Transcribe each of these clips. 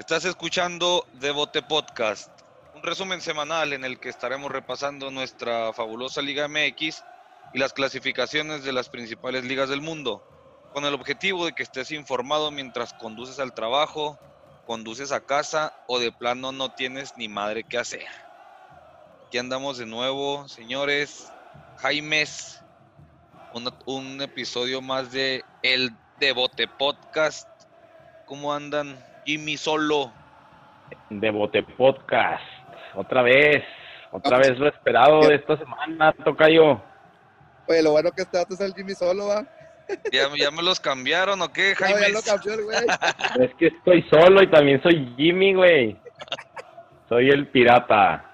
Estás escuchando Devote Podcast, un resumen semanal en el que estaremos repasando nuestra fabulosa Liga MX y las clasificaciones de las principales ligas del mundo, con el objetivo de que estés informado mientras conduces al trabajo, conduces a casa o de plano no tienes ni madre que hacer. Aquí andamos de nuevo, señores. Jaimes, un, un episodio más de El Devote Podcast. ¿Cómo andan? Jimmy Solo. Devote Podcast. Otra vez. Otra vez lo esperado de esta semana, Tocayo. Oye, lo bueno que dato es el Jimmy Solo, ¿va? ¿Ya, ya me los cambiaron o qué, Ya, Jaime? ya lo cambió el güey. Es que estoy solo y también soy Jimmy, güey. Soy el pirata.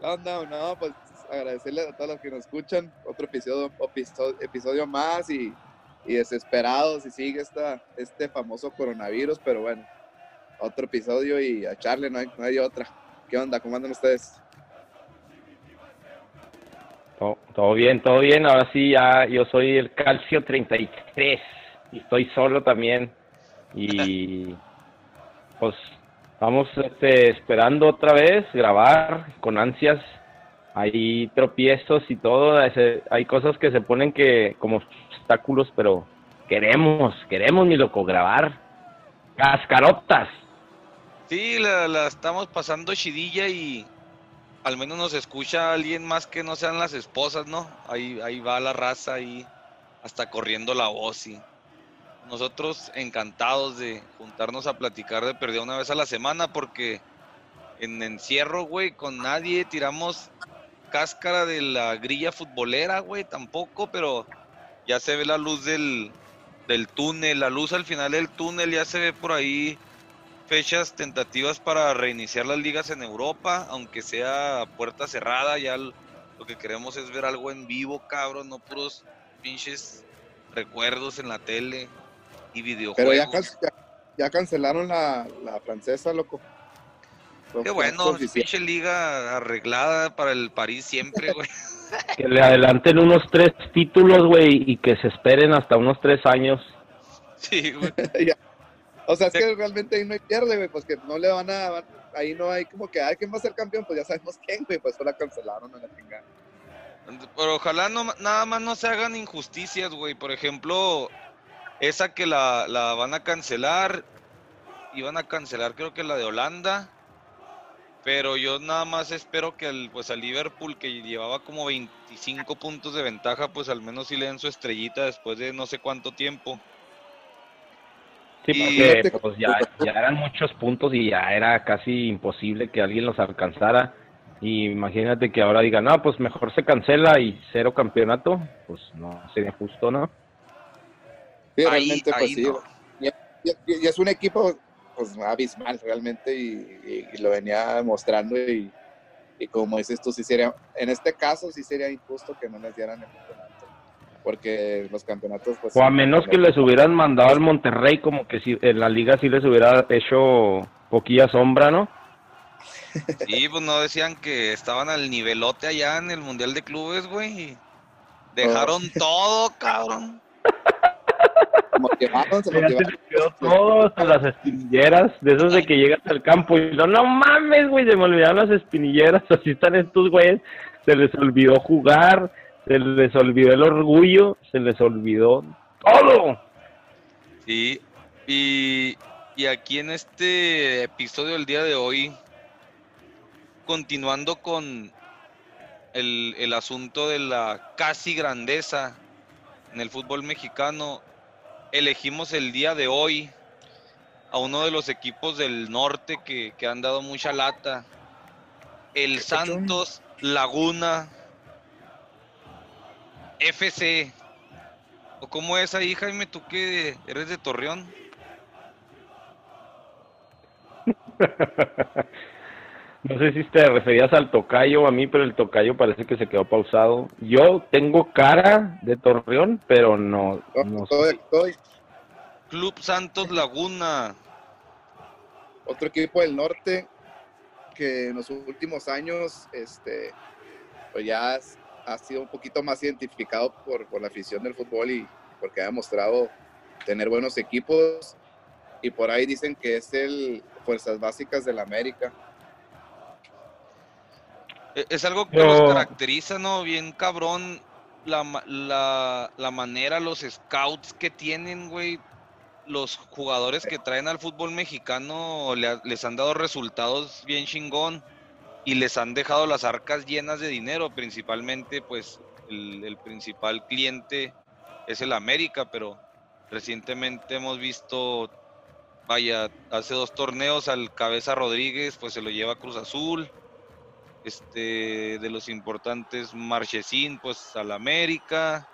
No, no, no, pues agradecerle a todos los que nos escuchan. Otro episodio, episodio, episodio más y, y desesperados y sigue esta, este famoso coronavirus, pero bueno, otro episodio y a Charlie no hay, no hay otra. ¿Qué onda? ¿Cómo andan ustedes? To- Todo bien, todo bien. Ahora sí, ya yo soy el Calcio 33 y estoy solo también. Y pues vamos este, esperando otra vez grabar con ansias. Hay tropiezos y todo. Hay cosas que se ponen que como obstáculos, pero queremos, queremos, mi loco, grabar. Cascarotas. Sí, la, estamos pasando chidilla y al menos nos escucha alguien más que no sean las esposas, ¿no? Ahí, ahí va la raza ahí hasta corriendo la voz y nosotros encantados de juntarnos a platicar de perdida una vez a la semana porque en encierro, güey, con nadie tiramos cáscara de la grilla futbolera, güey, tampoco, pero ya se ve la luz del, del túnel, la luz al final del túnel ya se ve por ahí fechas tentativas para reiniciar las ligas en Europa, aunque sea puerta cerrada, ya lo que queremos es ver algo en vivo, cabrón, no puros pinches recuerdos en la tele y Pero videojuegos. ya, can- ya, ya cancelaron la, la francesa, loco. Qué bueno, pinche liga arreglada para el París siempre, güey. Que le adelanten unos tres títulos, güey, y que se esperen hasta unos tres años. Sí, güey. O sea, es que realmente ahí no hay pierde, güey, pues que no le van a... ahí no hay como que, ay, ¿quién va a ser campeón? Pues ya sabemos quién, güey, pues la cancelaron a la chingada. Pero ojalá no, nada más no se hagan injusticias, güey. Por ejemplo, esa que la, la van a cancelar, iban a cancelar creo que la de Holanda. Pero yo nada más espero que al, pues al Liverpool, que llevaba como 25 puntos de ventaja, pues al menos sí le den su estrellita después de no sé cuánto tiempo. Sí, Y- porque pues ya, ya eran muchos puntos y ya era casi imposible que alguien los alcanzara. Y imagínate que ahora digan, no, pues mejor se cancela y cero campeonato. Pues no sería justo, ¿no? Sí, realmente, ahí pues sí. no. Y, y- y es un equipo, pues, abismal, realmente, y, y- y lo venía mostrando, y, y como dices tú, sí sería, en este caso, sí sería injusto que no les dieran el campeonato, porque los campeonatos, pues... O a menos que les hubieran mandado al Monterrey, como que si en la liga sí les hubiera hecho poquilla sombra, ¿no? Sí, pues no decían que estaban al nivelote allá en el Mundial de Clubes, güey. y Dejaron todo, cabrón. motivaron, se motivaron. les quedó todo hasta las espinilleras, de esos de que llegas al campo y no, no mames, güey, se me olvidaron las espinilleras, así están estos güeyes, se les olvidó jugar, se les olvidó el orgullo, se les olvidó todo. Sí, y, y aquí en este episodio del día de hoy, continuando con el, el asunto de la casi grandeza en el fútbol mexicano, elegimos el día de hoy a uno de los equipos del norte que, que han dado mucha lata, el. Santos Laguna FC. ¿O cómo es ahí, Jaime? ¿Tú que eres de Torreón? No sé si te referías al tocayo o a mí, pero el tocayo parece que se quedó pausado. Yo tengo cara de Torreón, pero no, No, sé. Club Santos Laguna. otro equipo del norte que en los últimos años este, pues ya ha sido un poquito más identificado por, por la afición del fútbol y porque ha demostrado tener buenos equipos y por ahí dicen que es el fuerzas básicas del América. E- Es algo que Pero- los caracteriza, ¿no? Bien cabrón la, la, la manera, los scouts que tienen, güey. Los jugadores que traen al fútbol mexicano les han dado resultados bien chingón y les han dejado las arcas llenas de dinero. Principalmente, pues, el, el principal cliente es el América, pero recientemente hemos visto, vaya, hace dos torneos al Cabeza Rodríguez, pues se lo lleva Cruz Azul este de los importantes Marchesín pues al América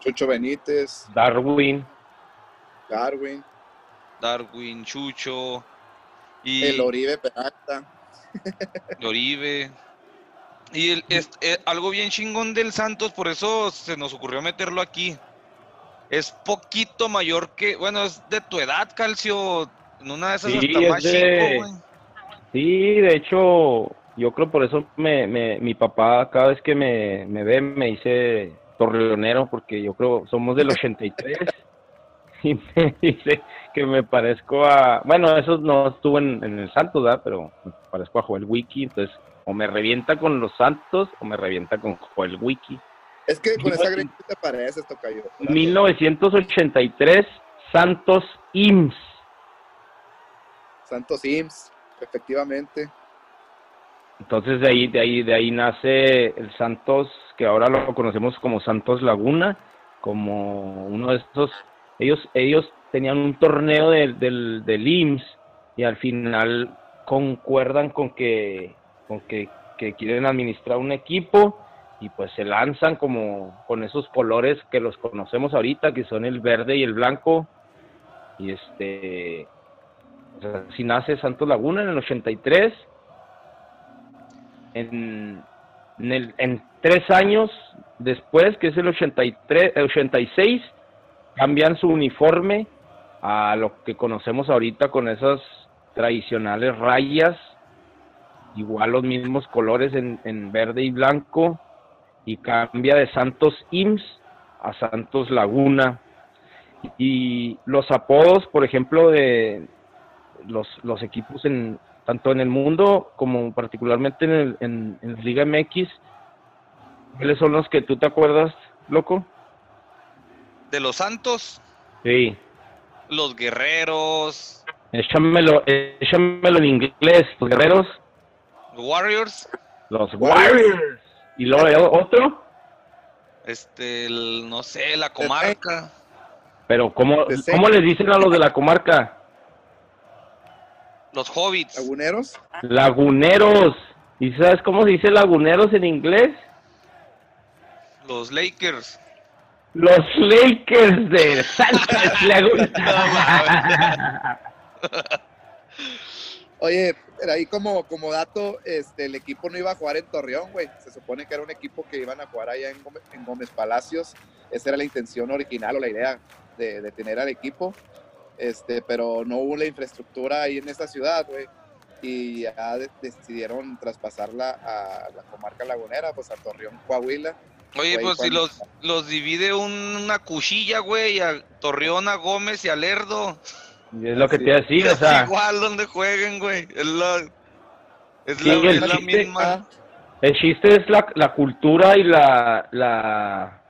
Chucho Benítez, Darwin. Darwin, Darwin Chucho y el Oribe Peralta. Oribe y el, es- eh, algo bien chingón del Santos por eso se nos ocurrió meterlo aquí es poquito mayor que bueno es de tu edad Calcio en una de esas Sí, hasta más de- chico güey. Sí, de hecho, yo creo por eso me, me, mi papá cada vez que me, me ve me dice torreonero, porque yo creo somos del 83 y me dice que me parezco a, bueno, eso no estuvo en, en el Santos, ¿verdad? Pero me parezco a Joel Wiki, entonces o me revienta con los Santos o me revienta con Joel Wiki. Es que con esa greña te pareces, Tocayo. 1983, Santos IMSS. Santos Sims, efectivamente. Entonces de ahí, de ahí, de ahí nace el Santos, que ahora lo conocemos como Santos Laguna, como uno de estos, ellos, ellos tenían un torneo del, del, del IMSS y al final concuerdan con que, con que, que quieren administrar un equipo y pues se lanzan como con esos colores que los conocemos ahorita, que son el verde y el blanco. Y este, así nace Santos Laguna en el 83 en, en, el- en tres años después, que es el 83, el 86, cambian su uniforme a lo que conocemos ahorita con esas tradicionales rayas, igual los mismos colores en, en verde y blanco, y cambia de Santos IMSS a Santos Laguna. Y los apodos, por ejemplo, de los, los equipos en, tanto en el mundo como particularmente en, el, en, en Liga MX. ¿Cuáles son los que tú te acuerdas, loco? de los Santos Sí. los Guerreros Échamelo, échamelo en inglés, los guerreros, Warriors los Warriors. Y luego otro, este el- no sé la comarca pero ¿cómo, ¿cómo les dicen a los de la comarca? los Hobbits Laguneros, Laguneros. ¿Y sabes cómo se dice laguneros en inglés? los Lakers Los Lakers de Santos Laguna. Oye, pero ahí como, como dato, este, el equipo no iba a jugar en Torreón, güey. Se supone que era un equipo que iban a jugar allá en Gómez, en Gómez Palacios. Esa era la intención original o la idea de, de tener al equipo. Este, pero no hubo la infraestructura ahí en esta ciudad, güey. Y ya de- decidieron traspasarla a la comarca lagunera, pues a Torreón, Coahuila. Oye, pues si los, los divide un- una cuchilla, güey, a Torreón, a Gómez y a Lerdo. Es lo que te iba a decir, o es sea, igual donde jueguen, güey. Es la, es Sí, la, el es la chiste- misma. Ah, el chiste es la, la cultura y la, la,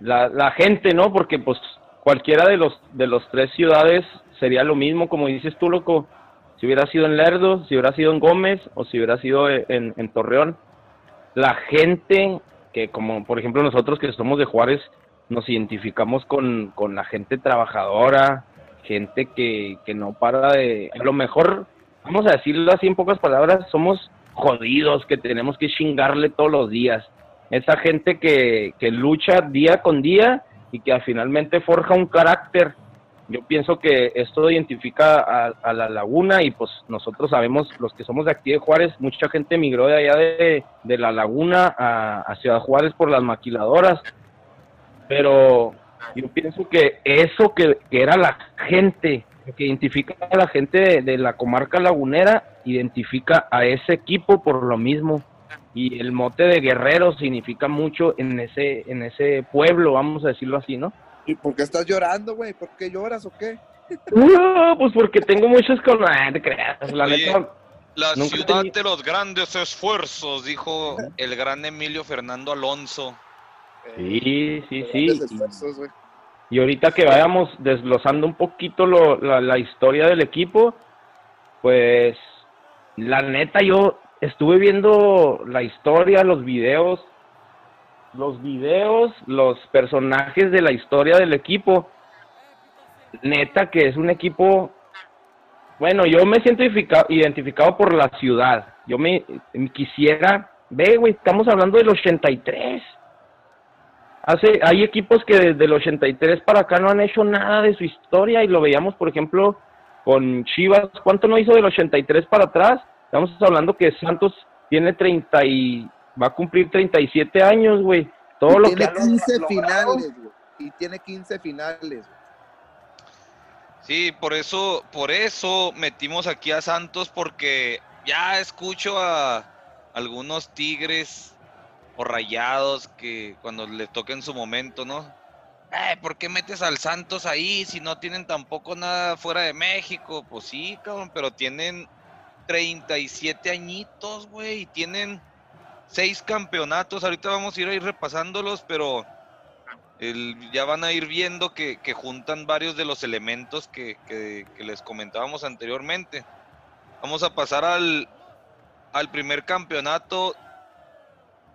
la, la gente, ¿no? Porque pues cualquiera de los de los tres ciudades sería lo mismo, como dices tú, loco. Si hubiera sido en Lerdo, si hubiera sido en Gómez o si hubiera sido en, en Torreón. La gente que como por ejemplo nosotros que somos de Juárez nos identificamos con, con la gente trabajadora, gente que, que no para de... A lo mejor, vamos a decirlo así en pocas palabras, somos jodidos, que tenemos que chingarle todos los días. Esa gente que, que lucha día con día y que finalmente forja un carácter. Yo pienso que esto identifica a, la laguna y pues nosotros sabemos, los que somos de aquí de Juárez, mucha gente emigró de allá de, de la laguna a, a Ciudad Juárez por las maquiladoras. Pero yo pienso que eso que, que era la gente, que identifica a la gente de, de la comarca lagunera, identifica a ese equipo por lo mismo. Y el mote de guerrero significa mucho en ese, en ese pueblo, vamos a decirlo así, ¿no? ¿Y por qué estás llorando, güey? ¿Por qué lloras o qué? No, pues porque tengo muchos con... Ah, te creas, la Oye. La ciudad tenía- de los grandes esfuerzos, dijo el gran Emilio Fernando Alonso. Sí, sí, sí. Y, ahorita que vayamos desglosando un poquito lo- la, la historia del equipo, pues la neta yo estuve viendo la historia, los videos, los videos, los personajes de la historia del equipo. Neta que es un equipo, bueno, yo me siento identifica- identificado por la ciudad. Yo me quisiera, ve, güey, estamos hablando del 83. Hace, hay equipos que desde el 83 para acá no han hecho nada de su historia y lo veíamos, por ejemplo, con Chivas. ¿Cuánto no hizo del 83 para atrás? Estamos hablando que Santos tiene 30 y va a cumplir 37 años, güey. Todo Y lo tiene que ha 15 logrado. finales, güey. Y tiene 15 finales. Sí, por eso, por eso metimos aquí a Santos, porque ya escucho a algunos tigres rayados que cuando les toque en su momento, ¿no? Eh, ¿por qué metes al Santos ahí si no tienen tampoco nada fuera de México? Pues sí, cabrón, pero tienen 37 añitos, güey, y tienen seis campeonatos. Ahorita vamos a ir ahí repasándolos, pero ya van a ir viendo que, juntan varios de los elementos que, les comentábamos anteriormente. Vamos a pasar al primer campeonato.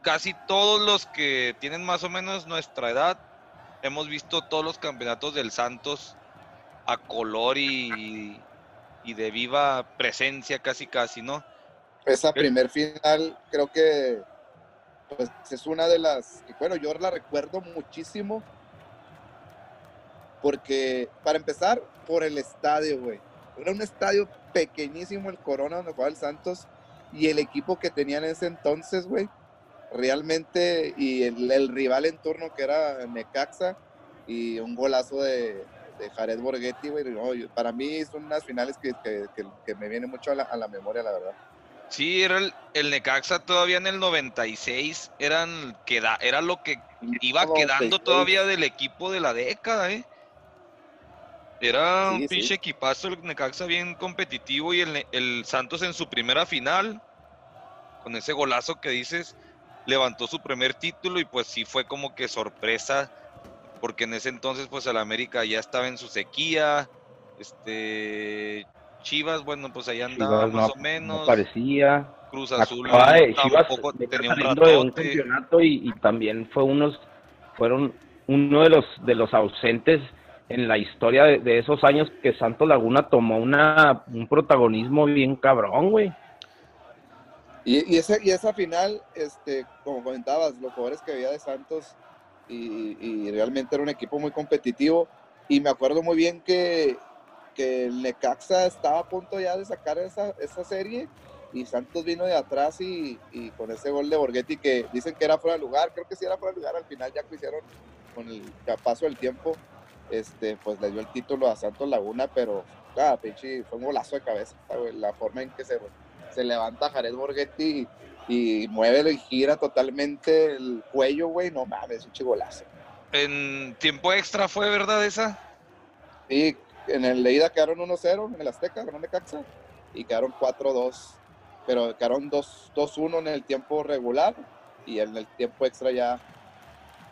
Casi todos los que tienen más o menos nuestra edad, hemos visto todos los campeonatos del Santos a color y, y de viva presencia casi casi, ¿no? Esa primer final creo que pues, es una de las, que, bueno, yo la recuerdo muchísimo porque, para empezar, por el estadio, güey. Era un estadio pequeñísimo el Corona donde jugaba el Santos y el equipo que tenían en ese entonces, güey, realmente, y el, el rival en turno que era Necaxa y un golazo de, de Jared Borghetti, güey. no, yo- para mí son unas finales que, que- que- que me vienen mucho a la, a la memoria, la verdad. Sí, era el, el Necaxa todavía en el 96, eran, queda, era lo que iba quedando 96. todavía del equipo de la década, ¿eh? Era un Sí, sí. pinche equipazo el Necaxa bien competitivo y el, el Santos en su primera final, con ese golazo que dices, levantó su primer título y pues sí fue como que sorpresa, porque en ese entonces pues el América ya estaba en su sequía, este Chivas, bueno, pues ahí andaba Chivas más no- o menos. no parecía. Cruz Azul Acababa de- Chivas tampoco tenía un de un campeonato y, y también fue unos fueron uno de los de los ausentes en la historia de, de esos años que Santos Laguna tomó una un protagonismo bien cabrón, güey. Y, ese, y esa final, este, como comentabas, los jugadores que había de Santos y, realmente era un equipo muy competitivo. Y me acuerdo muy bien que, que el Necaxa estaba a punto ya de sacar esa, esa serie y Santos vino de atrás y, con ese gol de Borghetti que dicen que era fuera de lugar, creo que sí era fuera de lugar al final ya que hicieron con el paso del tiempo, este, pues le dio el título a Santos Laguna, pero ah, pinche, fue un golazo de cabeza, la forma en que se, se levanta Jared Borghetti y, y mueve y gira totalmente el cuello, güey, no mames, un chigolazo. En tiempo extra fue, ¿verdad esa? Y en el de ida quedaron 1-0 en el Azteca, ganó Necaxa, y quedaron 4-2, pero quedaron 2 2-1 en el tiempo regular, y en el tiempo extra ya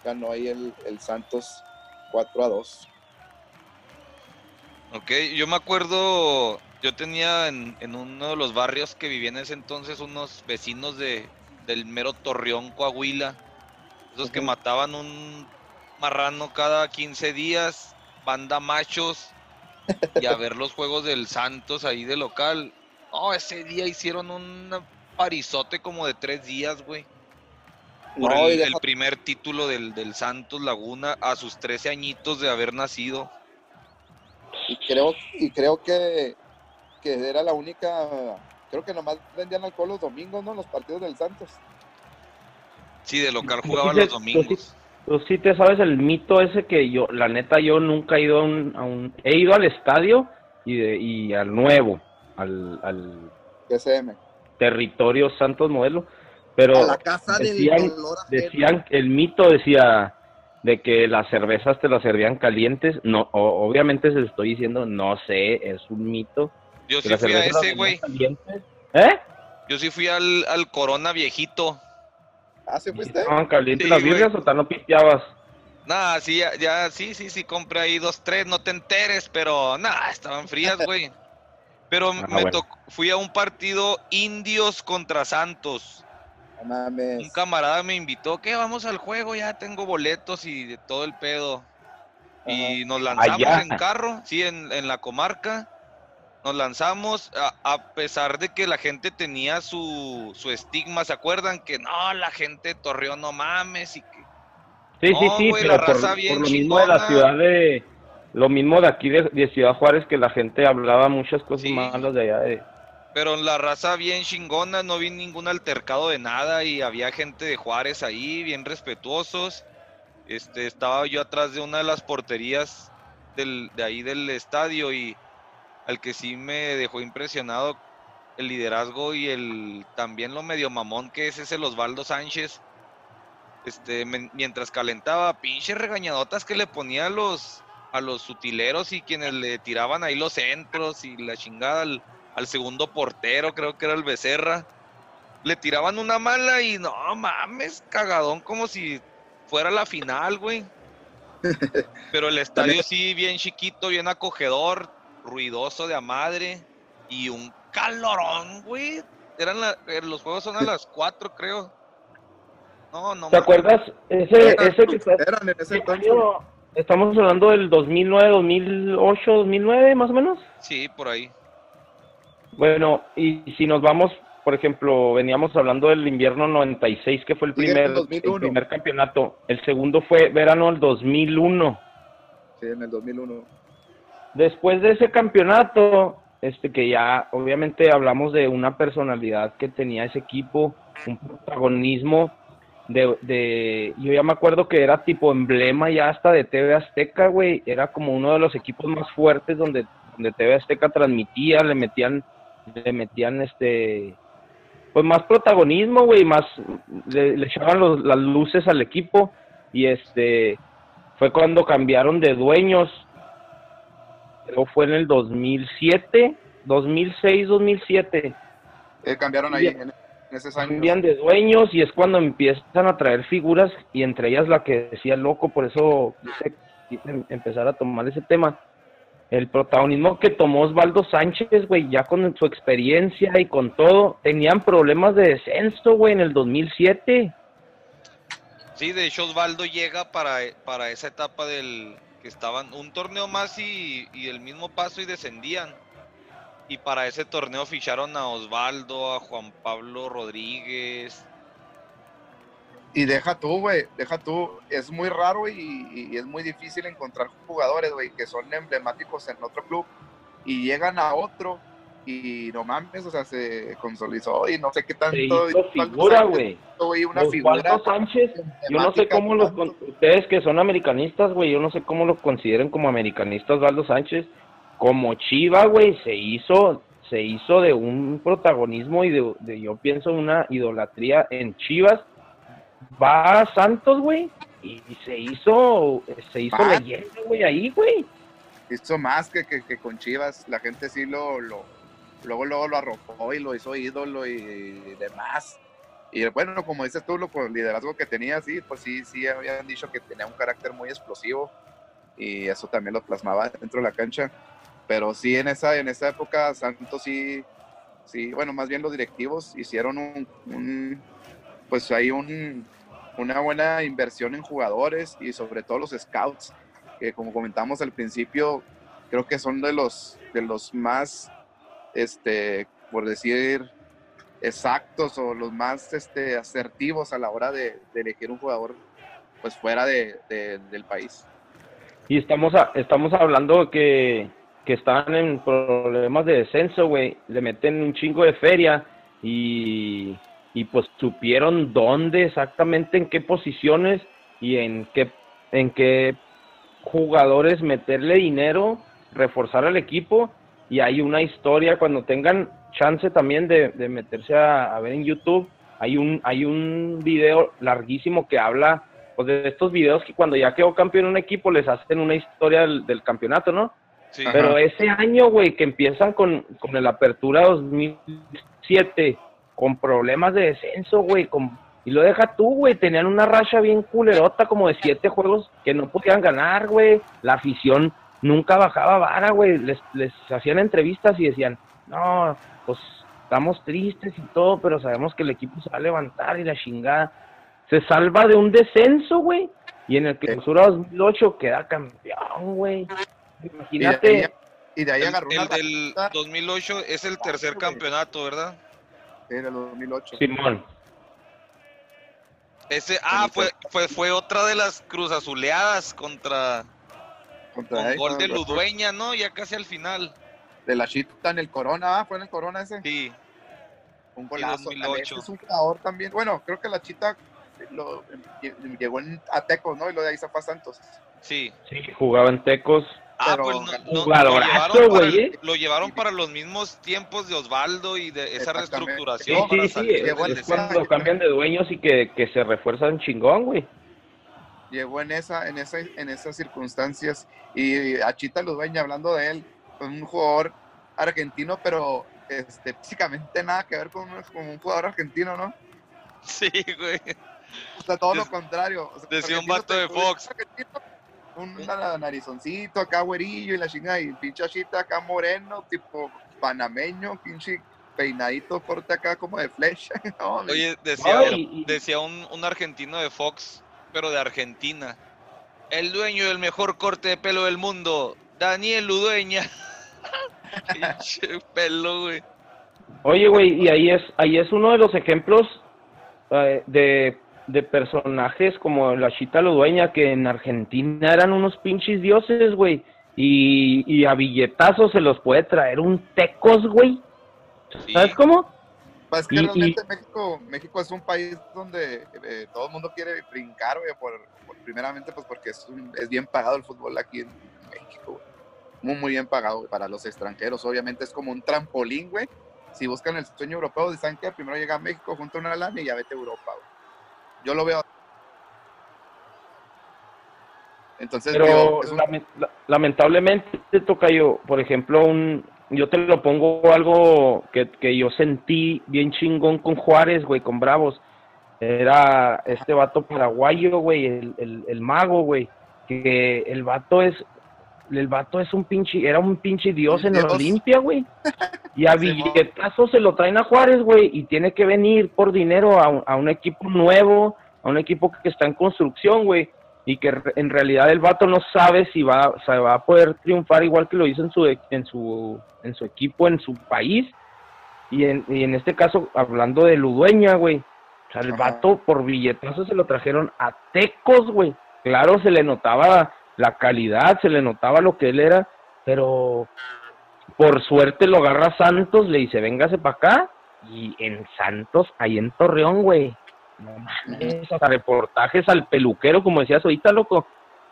ganó ahí el, el Santos 4-2. Ok, yo me acuerdo, yo tenía en, en uno de los barrios que vivía en ese entonces unos vecinos de, del mero Torreón, Coahuila, esos que mataban un marrano cada 15 días, banda machos, y a ver los juegos del Santos ahí de local. No, ese día hicieron un parizote como de tres días, güey. Por No, el, deja- el primer título del, del Santos Laguna a sus 13 añitos de haber nacido. Y creo, y creo que, que era la única, creo que nomás vendían alcohol los domingos, ¿no? Los partidos del Santos. Sí, de local sí los tú domingos. Tú sí te sabes el mito ese que yo, la neta, yo nunca he ido a un, a un- he ido al estadio y, de- y al nuevo, al, al TCM. territorio Santos Modelo, pero A la casa decían, del dolor ajeno. decían, el mito decía, de que las cervezas te las servían calientes. No, o- obviamente se lo estoy diciendo, no sé, es un mito. Yo sí fui a ese, güey. ¿Eh? Yo sí fui al, al Corona viejito. ¿Ah, sí fuiste? ¿Estaban calientes Sí, las birrias o tal no pisteabas? Nah, sí, ya, ya, sí, sí, sí, compré ahí dos, tres, no te enteres, pero nah, estaban frías, güey. Pero Ah, me bueno. tocó, fui a un partido indios contra Santos. No mames. Un camarada me invitó, que vamos al juego, ya tengo boletos y de todo el pedo. Y nos lanzamos Allá. en carro, sí, en, en la comarca. Nos lanzamos, a, a pesar de que la gente tenía su, su estigma, ¿se acuerdan? Que no, la gente de Torreón no mames y que Sí, sí, No, sí, pero la por, raza bien por lo mismo de la ciudad de... Lo mismo de aquí de, de Ciudad Juárez, que la gente hablaba muchas cosas Sí. malas de allá de... Pero la raza bien chingona, no vi ningún altercado de nada y había gente de Juárez ahí, bien respetuosos. Este, estaba yo atrás de una de las porterías del, de ahí del estadio y al que sí me dejó impresionado el liderazgo y el también lo medio mamón que es ese Osvaldo Sánchez. Este, mientras calentaba, pinches regañadotas que le ponía a los a los utileros y quienes le tiraban ahí los centros y la chingada al, al segundo portero, creo que era el Becerra. Le tiraban una mala y no mames, cagadón como si fuera la final, güey. Pero el estadio sí, bien chiquito, bien acogedor, ruidoso de a madre y un calorón, güey. Eran la- eh, los juegos son a las 4, creo. No, no ¿Te acuerdas? Ese, Eran, ese que está- eran en ese ¿qué entonces. año? Estamos hablando del 2009, 2008, 2009 más o menos. Sí, por ahí. Bueno, y si nos vamos, por ejemplo, veníamos hablando del invierno 96, que fue el primer, el 2001. primer campeonato. El segundo fue verano del 2001. Sí, en el 2001. Después de ese campeonato, este que ya obviamente hablamos de una personalidad que tenía ese equipo, un protagonismo de, de yo ya me acuerdo que era tipo emblema ya hasta de TV Azteca, güey, era como uno de los equipos más fuertes donde, donde TV Azteca transmitía, le metían, le metían este pues más protagonismo, güey, más le, le echaban los- las luces al equipo y este fue cuando cambiaron de dueños creo fue en el 2007, 2006, 2007. Eh, cambiaron ahí en, en esos años. Cambian de dueños y es cuando empiezan a traer figuras y entre ellas la que decía loco, por eso quise, quise empezar a tomar ese tema. El protagonismo que tomó Osvaldo Sánchez, güey, ya con su experiencia y con todo, tenían problemas de descenso, güey, en el 2007. Sí, de hecho Osvaldo llega para, para esa etapa del estaban un torneo más y, y el mismo paso y descendían. Y para ese torneo ficharon a Osvaldo, a Juan Pablo Rodríguez. Y deja tú, güey, deja tú. Es muy raro y, y es muy difícil encontrar jugadores, güey, que son emblemáticos en otro club y llegan a otro y no mames, o sea, se consolidó y no sé qué tanto. Se figura, güey. una figura. Osvaldo Sánchez, yo no sé cómo los, con- ustedes que son americanistas, güey, yo no sé cómo lo consideren como americanistas Osvaldo Sánchez, como Chiva, güey, se hizo, se hizo de un protagonismo y de, de, yo pienso una idolatría en Chivas, va a Santos, güey, y, y se hizo, se hizo leyenda, güey, ahí, güey. hizo más que, que, que con Chivas. La gente sí lo, lo luego, luego lo arropó y lo hizo ídolo y demás. Y bueno, como dices tú, lo con el liderazgo que tenía, sí, pues sí, sí habían dicho que tenía un carácter muy explosivo y eso también lo plasmaba dentro de la cancha. Pero sí, en esa, en esa época, Santos sí, sí, bueno, más bien los directivos hicieron un, un pues hay un, una buena inversión en jugadores y sobre todo los scouts, que como comentamos al principio, creo que son de los, de los más, este, por decir, exactos o los más este, asertivos a la hora de, elegir un jugador pues fuera de, de- del país. Y estamos, a- estamos hablando que, que están en problemas de descenso, güey. Le meten un chingo de feria y, y pues supieron dónde exactamente, en qué posiciones y en qué, en qué jugadores meterle dinero, reforzar al equipo. Y hay una historia, cuando tengan chance también de, de meterse a, a ver en YouTube, hay un, hay un video larguísimo que habla pues, de estos videos que cuando ya quedó campeón un equipo les hacen una historia del, del campeonato, ¿no? Sí. Pero ese año, güey, que empiezan con, con el Apertura 2007, con problemas de descenso, güey, con, y lo deja tú, güey, tenían una racha bien culerota, como de siete juegos que no podían ganar, güey, la afición nunca bajaba vara, güey, les, les hacían entrevistas y decían, no, pues estamos tristes y todo, pero sabemos que el equipo se va a levantar y la chingada. Se salva de un descenso, güey, y en el clausura 2008 queda campeón, güey. Y de Imagínate. ahí, y de ahí El, agarró el una del rachita 2008 es el tercer campeonato, ¿verdad? en el 2008. Simón. Ese, ah, fue, fue, fue otra de las cruzazuleadas contra Contra con ahí, gol de Ludueña, ¿no? Ya casi al final. De la chita en el Corona, ¿ah? ¿Fue en el Corona ese? Sí, Un golazo. 2008. también. Este es un jugador también. Bueno, creo que la chita lo, lle- llegó en, a Tecos, ¿no? Y lo de ahí se fue a Santos. sí. Sí, jugaba en Tecos. Ah, Pero pues no, no, lo, jugadorazo, llevaron para el- ¿eh? lo llevaron para los mismos tiempos de Osvaldo y de esa. Sí, reestructuración. sí, sí, salir es, es cuando cambian de dueños y que, que se refuerzan chingón, güey. Llegó en esa, en esa, en esas circunstancias. Y a Chita Ludueña, hablando de él, un jugador argentino, pero este, físicamente nada que ver con un, con un jugador argentino, ¿no? Sí, güey. O sea, todo lo contrario. O sea, decía un vato de Fox. Un na- narizoncito acá güerillo y la chingada, y pinche chita acá moreno, tipo panameño, pinche peinadito corte acá como de flecha. No, Oye, decía, y- decía un, un argentino de Fox, pero de Argentina. El dueño del mejor corte de pelo del mundo, Daniel Ludueña. Pinche pelo, güey. Oye, güey, y ahí es, ahí es uno de los ejemplos eh, de, de personajes como la Chita Ludueña, que en Argentina eran unos pinches dioses, güey. Y, y a billetazos se los puede traer un tecos, güey. Sí. ¿Sabes cómo? Pues es que Y- y- realmente México, México es un país donde eh, todo el mundo quiere brincar, güey, por, por- primeramente pues porque es, un- es bien pagado el fútbol aquí en México, güey. Muy, muy bien pagado güey, para los extranjeros. Obviamente es como un trampolín, güey. Si buscan el sueño europeo, dicen que primero llega a México, junta una lana y ya vete a Europa, güey. Yo lo veo. Entonces, Pero digo, es un- lame- la- lamentablemente te toca yo, por ejemplo, un yo te lo pongo algo que, que yo sentí bien chingón con Juárez, güey, con Bravos. Era este vato paraguayo, güey, el, el, el mago, güey, que el vato es el vato es un pinche, era un pinche dios en. Olimpia, güey. Y a billetazos se lo traen a Juárez, güey, y tiene que venir por dinero a, un- a un equipo nuevo, a un equipo que está en construcción, güey y que en realidad el vato no sabe si va, se va a poder triunfar igual que lo hizo en su en su en su equipo en su país y en, y en este caso hablando de Ludueña, güey. O sea, el vato por billetazos se lo trajeron a Tecos, güey. Claro, se le notaba la calidad, se le notaba lo que él era, pero por suerte lo agarra Santos, le dice, véngase para acá, y en Santos, ahí en Torreón, güey. No mames, hasta reportajes al peluquero, como decías ahorita, loco.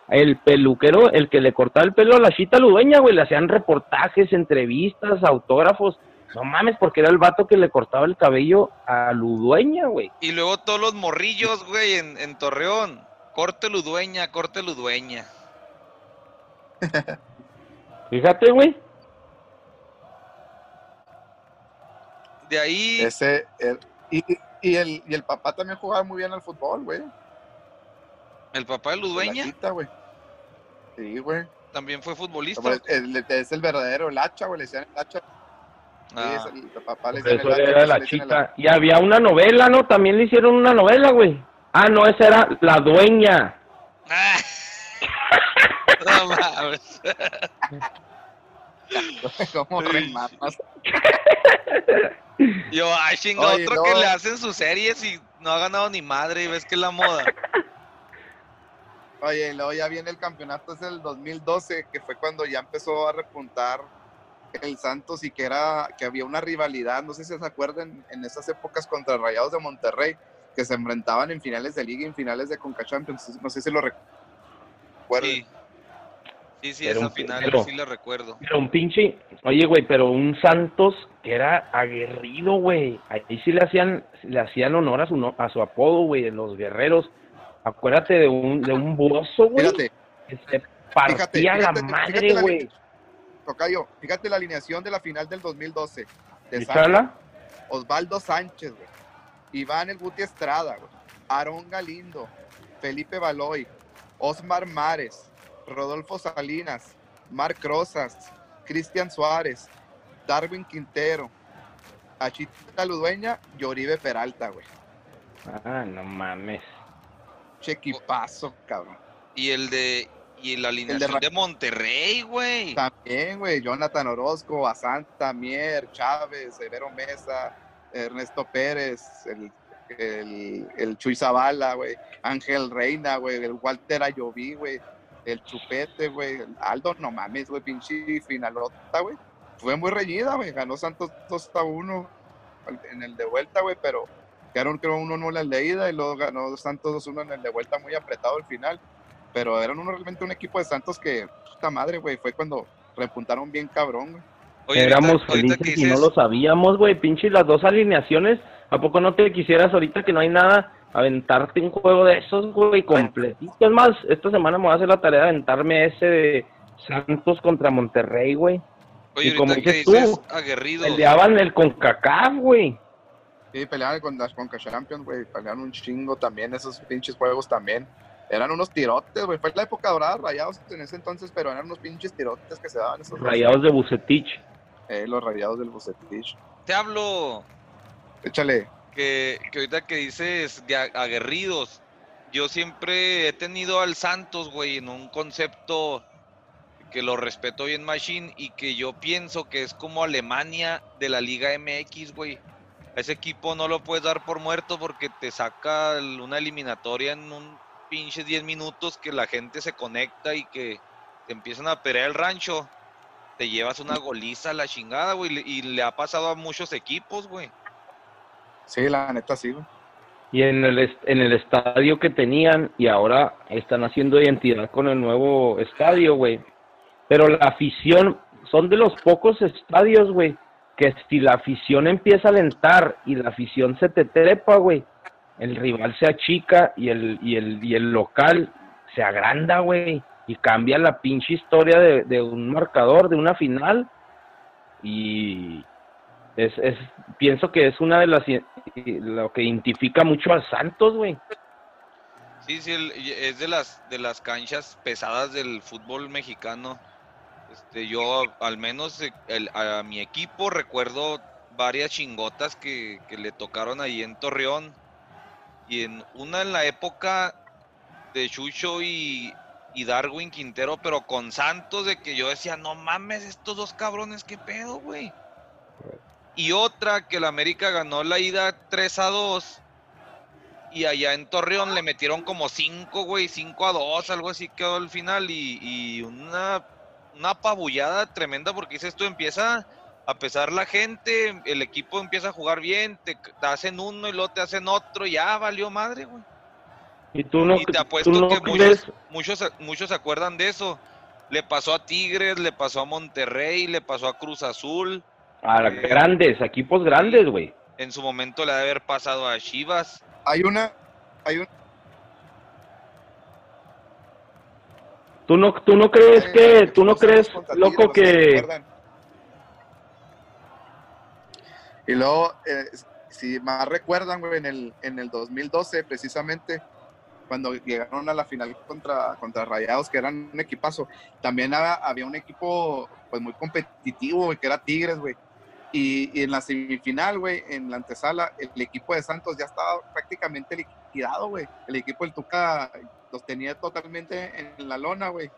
El peluquero, el que le cortaba el pelo a la chita ludueña, güey, le hacían reportajes, entrevistas, autógrafos. No mames, porque era el vato que le cortaba el cabello a Ludueña, güey. Y luego todos los morrillos, güey, en, en Torreón. Corte Ludueña, corte Ludueña. Fíjate, güey. De ahí, ese, el- y, y el, y el papá también jugaba muy bien al fútbol, güey. el papá de Ludueña La chita, güey. Sí, güey. también fue futbolista. El- Es el verdadero el hacha, güey. Le decían el hacha. Sí, Ah, es el, papá le decían eso el hacha. era la chita. Y había una novela, ¿no? También le hicieron una novela, güey. Ah, no, esa era La Dueña. Ah. No mames. Sí. remamas. Yo, ay, chinga, Oye, otro no. que le hacen sus series y no ha ganado ni madre y ves que es la moda. Oye, y luego ya viene el campeonato, es el 2012, que fue cuando ya empezó a repuntar el Santos y que era que había una rivalidad, no sé si se acuerdan, en esas épocas contra Rayados de Monterrey, que se enfrentaban en finales de liga y en finales de Conca Champions, no sé si lo recuerdan. Sí, sí, sí Era esa un final pero- sí la recuerdo. Pero un pinche, oye, güey, pero un Santos que era aguerrido, güey. Ahí sí le hacían, le hacían honor a su, no- a su apodo, güey, de los guerreros. Acuérdate de un, de un bozo, güey. Fíjate, Que se partía Fíjate, la madre, güey. Tocayo, fíjate la alineación de la final del 2012. De Santos. Osvaldo Sánchez, güey. Iván El Guti Estrada, güey. Aarón Galindo, Felipe Baloy, Osmar Mares, Rodolfo Salinas, Marc Rosas, Cristian Suárez, Darwin Quintero, Achita Ludueña y Oribe Peralta, güey. Ah, no mames. Chequipazo, cabrón. Y el de. Y la alineación de Monterrey, güey. También, güey, Jonathan Orozco, Asanta, Mier, Chávez, Severo Mesa, Ernesto Pérez, el, el, el Chuy Zavala, güey, Ángel Reina, güey, el Walter Ayoví, güey, el Chupete, güey, el Aldo, no mames, güey, pinche finalota, güey. Fue muy reñida, güey, ganó Santos 2 a 1 en el de vuelta, güey, pero quedaron creo 1-1 en la leída y luego ganó Santos 2-1 en el de vuelta muy apretado al final. Pero eran uno, realmente un equipo de Santos que, puta madre, güey, fue cuando repuntaron bien cabrón, güey. Oye, Éramos ahorita- ahorita que felices y no lo sabíamos, güey. Pinche las dos alineaciones. ¿A poco no te quisieras ahorita que no hay nada aventarte un juego de esos, güey, completito? Es más, esta semana me voy a hacer la tarea de aventarme ese de Santos contra Monterrey, güey. Oye, y como dices dices tú, aguerrido. Peleaban el CONCACAF, güey. Sí, peleaban con las Conca Champions, güey, pelearon un chingo también, esos pinches juegos también. Eran unos tirotes, güey, fue la época dorada, rayados en ese entonces, pero eran unos pinches tirotes que se daban esos Rayados de Bucetich. Eh, los rayados del Bucetich. Te hablo Échale. Que, que ahorita que dices de aguerridos. Yo siempre he tenido al Santos, güey, en un concepto que lo respeto bien machine y que yo pienso que es como Alemania de la Liga MX, güey. Ese equipo no lo puedes dar por muerto porque te saca una eliminatoria en un pinche 10 minutos que la gente se conecta y que te empiezan a pelear el rancho. Te llevas una goliza a la chingada, güey, y le ha pasado a muchos equipos, güey. Sí, la neta sí. Y en el, en el estadio que tenían, y ahora están haciendo identidad con el nuevo estadio, güey. Pero la afición, son de los pocos estadios, güey, que si la afición empieza a alentar y la afición se te trepa, güey, el rival se achica y el, y el, y el local se agranda, güey. Y cambia la pinche historia de, de un marcador, de una final. Y es, es, pienso que es una de las lo que identifica mucho a Santos, güey. Sí, sí, es de las de las canchas pesadas del fútbol mexicano. Este, yo al menos eh, el- a mi equipo recuerdo varias chingotas que, que le tocaron ahí en Torreón y en una en la época de Chucho y, y Darwin Quintero, pero con Santos de que yo decía, no mames, estos dos cabrones, qué pedo, güey. Y otra que el América ganó la ida 3 a 2 y allá en Torreón le metieron como 5, güey, 5 a 2, algo así quedó el final. Y, y una, una apabullada tremenda porque dices tú, empieza a pesar la gente, el equipo empieza a jugar bien, te, te hacen uno y luego te hacen otro, ya valió madre, güey. Y tú no, y te apuesto no que muchos, muchos se acuerdan de eso. Le pasó a Tigres, le pasó a Monterrey, le pasó a Cruz Azul. A las grandes, equipos grandes, güey. En su momento le ha de haber pasado a Chivas. Hay una, hay un, ¿Tú no, tú no crees eh, que, tú no crees, loco, Tigres, ¿se que... Y luego, eh, si más recuerdan, güey, en el, en el 2012, precisamente, cuando llegaron a la final contra, contra Rayados, que eran un equipazo, también había, había un equipo pues muy competitivo, güey, que era Tigres, güey. Y, y en la semifinal, güey, en la antesala, el equipo de Santos ya estaba prácticamente liquidado, güey. El equipo del Tuca los tenía totalmente en la lona, güey.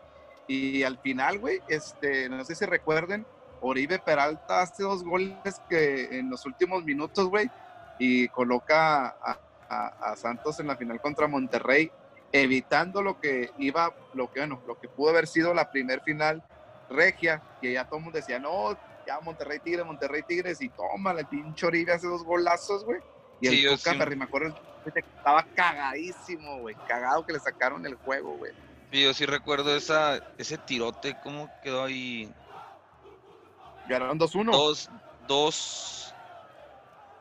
Y al final, güey, este, no sé si recuerden, Oribe Peralta hace dos goles que en los últimos minutos, güey, y coloca a, a- a Santos en la final contra Monterrey, evitando lo que iba, lo que, bueno, lo que pudo haber sido la primer final regia, que ya todo el mundo decía, no, ya Monterrey Tigres, Monterrey Tigres, y toma, el pinche Oribe hace dos golazos, güey. Y Sí, el Tuca, sí. me acuerdo, que estaba cagadísimo, güey, cagado que le sacaron el juego, güey. Sí, yo sí recuerdo esa, ese tirote, cómo quedó ahí. Ganaron 2-1. Dos, dos,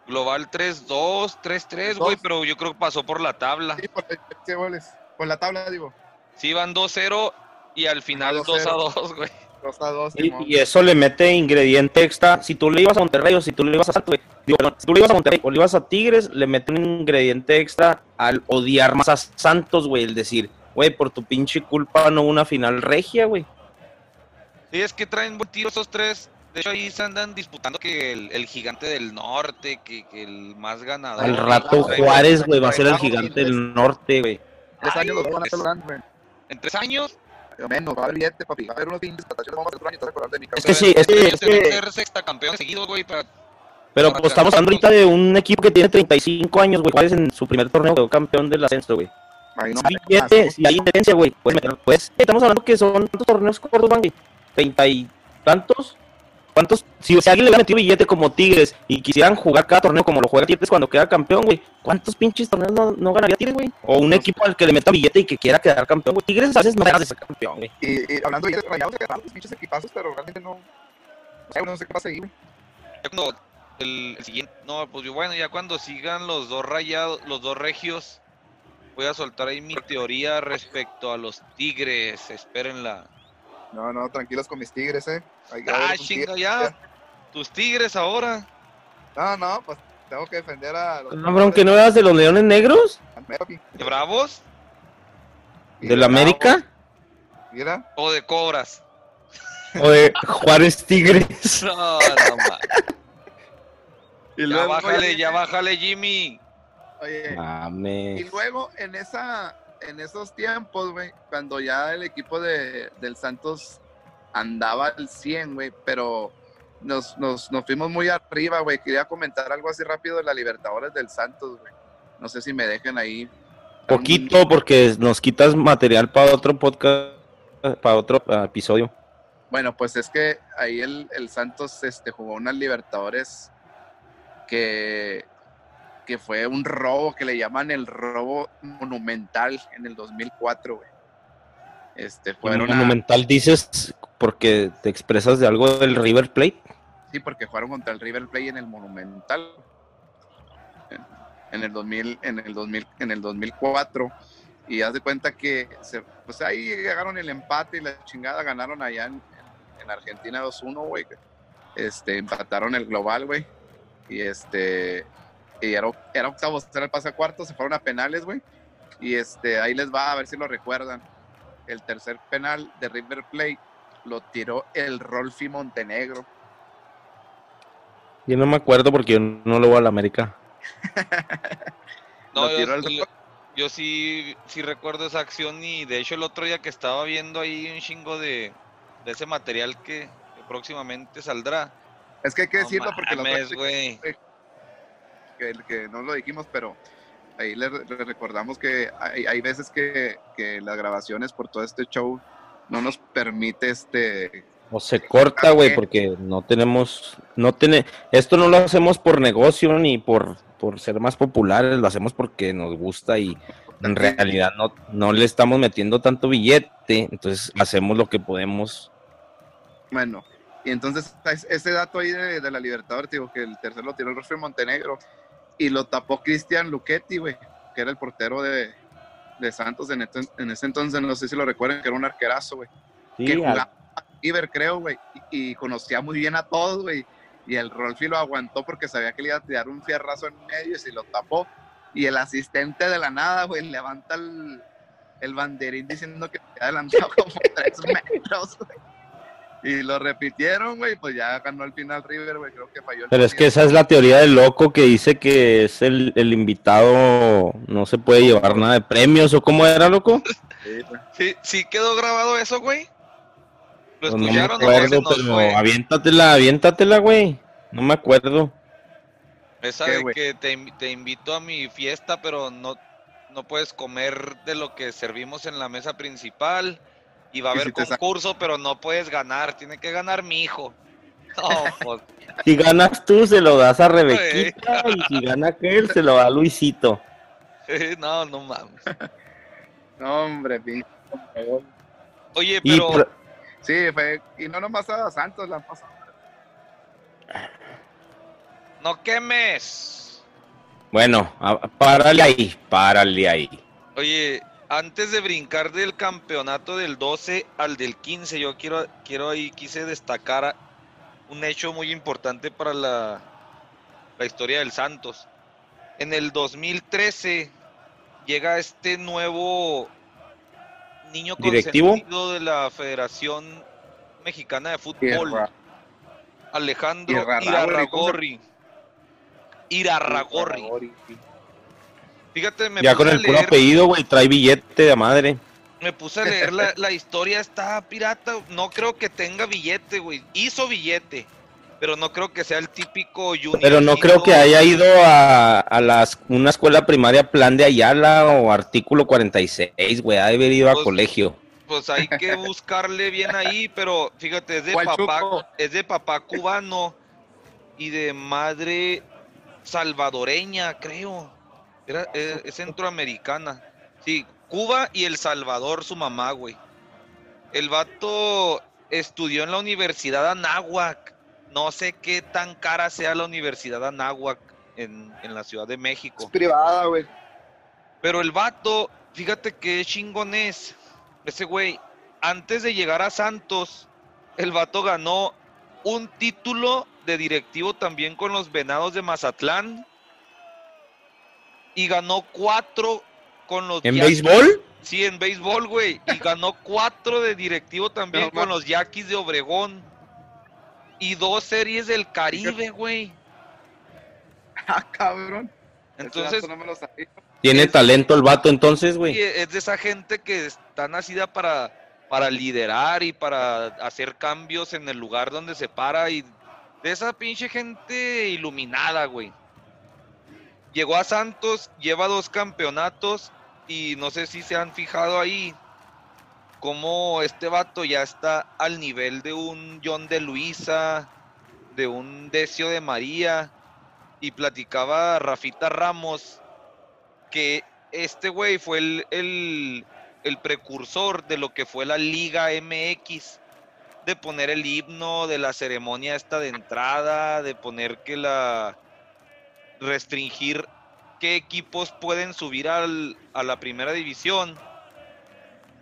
Global 3-2, 3-3, güey, pero yo creo que pasó por la tabla. Sí, por la goles. Por la tabla, digo. Sí, van 2-0 y al final 2-0. 2-2, güey. 2 a 2. Y, y eso le mete ingrediente extra. Si tú le ibas a Monterrey o si tú le ibas a Santos, güey, digo, perdón, si tú le ibas a Monterrey o le ibas a Tigres, le mete un ingrediente extra al odiar más a Santos, güey. El decir, güey, por tu pinche culpa no hubo una final regia, güey. Sí, es que traen buen tiro esos tres. De hecho, ahí se andan disputando que el, el gigante del norte, que, que el más ganador. Al rato Juárez, güey, va a ser el gigante del norte, güey. Tres años los Ay, dos van a estar logrando, güey. En tres años. Pero menos, va a haber billete, papi. Va a haber unos pinches patachones. Vamos a hacer un año, te vas a acordar de mi Es que sí, es que- es que- ser sexta campeón seguido, güey. para- Pero pues estamos hablando ahorita de un equipo que tiene 35 años, güey. Juárez en su primer torneo quedó campeón del ascenso, güey. No Si hay billete, si hay intendencia, güey, pues, pues, estamos hablando que son tantos torneos cortos, van, güey. Treinta y tantos. ¿Cuántos? Si, si alguien le hubiera metido billete como Tigres y quisieran jugar cada torneo como lo juega Tigres cuando queda campeón, güey, ¿cuántos pinches torneos no, no ganaría Tigres, güey? O un equipo al que le meta billete y que quiera quedar campeón, güey. Tigres a veces no ganas de ser campeón, güey. Y, y hablando de rayados, que los pinches equipazos, pero realmente no. No sé, no sé qué pasa ahí, güey. Ya cuando el, el siguiente. No, pues bueno, ya cuando sigan los dos rayados, los dos regios, voy a soltar ahí mi teoría respecto a los tigres. Espérenla. No, no, tranquilos con mis tigres, eh. Hay que Ah, tigre. ya. Tus tigres ahora. No, no, pues tengo que defender a los. Cabrón, que no eras de los Leones Negros. ¿De bravos Y de la Bravos, América, Mira, o de cobras? o de Juárez Tigres. No, no, ma. y Ya luego, bájale, oye, ya bájale, Jimmy. Oye, y Mames. luego en esa, en esos tiempos, güey, cuando ya el equipo de, del Santos andaba al 100, güey, pero nos, nos, nos fuimos muy arriba, güey. Quería comentar algo así rápido de la Libertadores del Santos, güey. No sé si me dejen ahí. Poquito, porque nos quitas material para otro podcast, para otro ah, episodio. Bueno, pues es que ahí el, el Santos este, jugó unas Libertadores que, que fue un robo, que le llaman el robo monumental en el 2004, güey. Este, fueron a- Monumental dices porque te expresas de algo del River Plate. Sí, porque jugaron contra el River Plate en el Monumental. En, en el 2000, en el 2000, en el 2004 y haz de cuenta que se, pues ahí llegaron el empate y la chingada ganaron allá en, en Argentina 2-1, güey. Este, empataron el global, güey. Y este y era, era octavo, era el pase a cuarto, se fueron a penales, güey. Y este, ahí les va a ver si lo recuerdan. El tercer penal de River Plate lo tiró el Rolfi Montenegro. Yo no me acuerdo porque yo no lo voy a la América. No, yo, el- yo- yo sí, sí recuerdo esa acción y de hecho el otro día que estaba viendo ahí un chingo de, de ese material que, que próximamente saldrá. Es que hay que No decirlo porque los mames, güey. Que, que no lo dijimos, pero ahí le, le recordamos que hay, hay veces que, que las grabaciones por todo este show no nos permite este O se corta, güey, porque no tenemos, no tiene, esto no lo hacemos por negocio ni por, por ser más populares, lo hacemos porque nos gusta y en realidad no, no le estamos metiendo tanto billete, entonces hacemos lo que podemos. bueno y entonces es- ese dato ahí de, de la Libertadores digo que el tercer lo tiró el Rostro Montenegro y lo tapó Cristian Luchetti güey que era el portero de, de Santos en, en ese entonces no sé si lo recuerdan que era un arquerazo güey que Sí, jugaba Iber, creo, güey, y, y conocía muy bien a todos, güey. Y el Rolfi lo aguantó porque sabía que le iba a tirar un fierrazo en medio y se lo tapó. Y el asistente de la nada, güey, levanta el, el banderín diciendo que se había adelantado como tres metros, güey. Y lo repitieron, güey, pues ya ganó al final River, güey, creo que falló. el Pero es que esa es la teoría del loco que dice que es el, el invitado, no se puede llevar nada de premios, o cómo era, loco. Sí. Sí, quedó grabado eso, güey. ¿Lo Pues no me escucharon no acuerdo, nos pero fue? aviéntatela, aviéntatela, güey. No me acuerdo. Esa ¿Qué, de que te, te invito a mi fiesta, pero no, no puedes comer de lo que servimos en la mesa principal. Y va a haber si concurso, pero no puedes ganar. Tiene que ganar mi hijo. No, pues, Si ganas tú, se lo das a Rebequita, y si gana aquel, se lo da a Luisito. no, no mames. No, hombre, pinche. Oye, pero Sí, fue, y no nomás a Santos la han pasado. No quemes. Bueno, párale ahí, párale ahí. Oye, antes de brincar del campeonato del 12 al del 15, yo quiero, quiero ahí, quise destacar un hecho muy importante para la, la historia del Santos. En el 2013 llega este nuevo niño ¿Directivo? consentido de la Federación Mexicana de Fútbol, Alejandro Irarrágorri, ¿cómo se- Irarragorri. Irarragorri. Fíjate, me Ya puse con el puro apellido, güey, trae billete de madre. Me puse a leer la, la historia, está pirata. No creo que tenga billete, güey. Hizo billete, pero no creo que sea el típico junior. Pero no creo que haya ido a, a las, una escuela primaria Plan de Ayala o artículo 46, güey, ha de haber ido a Pues, colegio. Pues hay que buscarle bien ahí, pero fíjate, es de ¿Cuál papá, es de papá cubano y de madre salvadoreña, creo. Era, es, es centroamericana. Sí, Cuba y El Salvador, su mamá, güey. El vato estudió en la Universidad Anáhuac. No sé qué tan cara sea la Universidad Anáhuac en, en la Ciudad de México. Es privada, güey. Pero el vato, fíjate qué chingón es. Ese güey, antes de llegar a Santos, el vato ganó un título de directivo también con los Venados de Mazatlán. Y ganó cuatro con los ¿En Yaquis- béisbol? Sí, en béisbol, güey. Y ganó cuatro de directivo también No, con los Yaquis de Obregón. Y dos series del Caribe, güey. Ah, cabrón. Entonces, dato no me lo sabía. Tiene Es- talento el vato entonces, Sí, güey. es de esa gente que está nacida para, para liderar y para hacer cambios en el lugar donde se para y de esa pinche gente iluminada, güey. Llegó a Santos, lleva dos campeonatos y no sé si se han fijado ahí cómo este vato ya está al nivel de un John de Luisa, de un Decio de María. Y platicaba Rafita Ramos que este güey fue el, el, el precursor de lo que fue la Liga MX, de poner el himno, de la ceremonia esta de entrada, de poner que la restringir qué equipos pueden subir al, a la primera división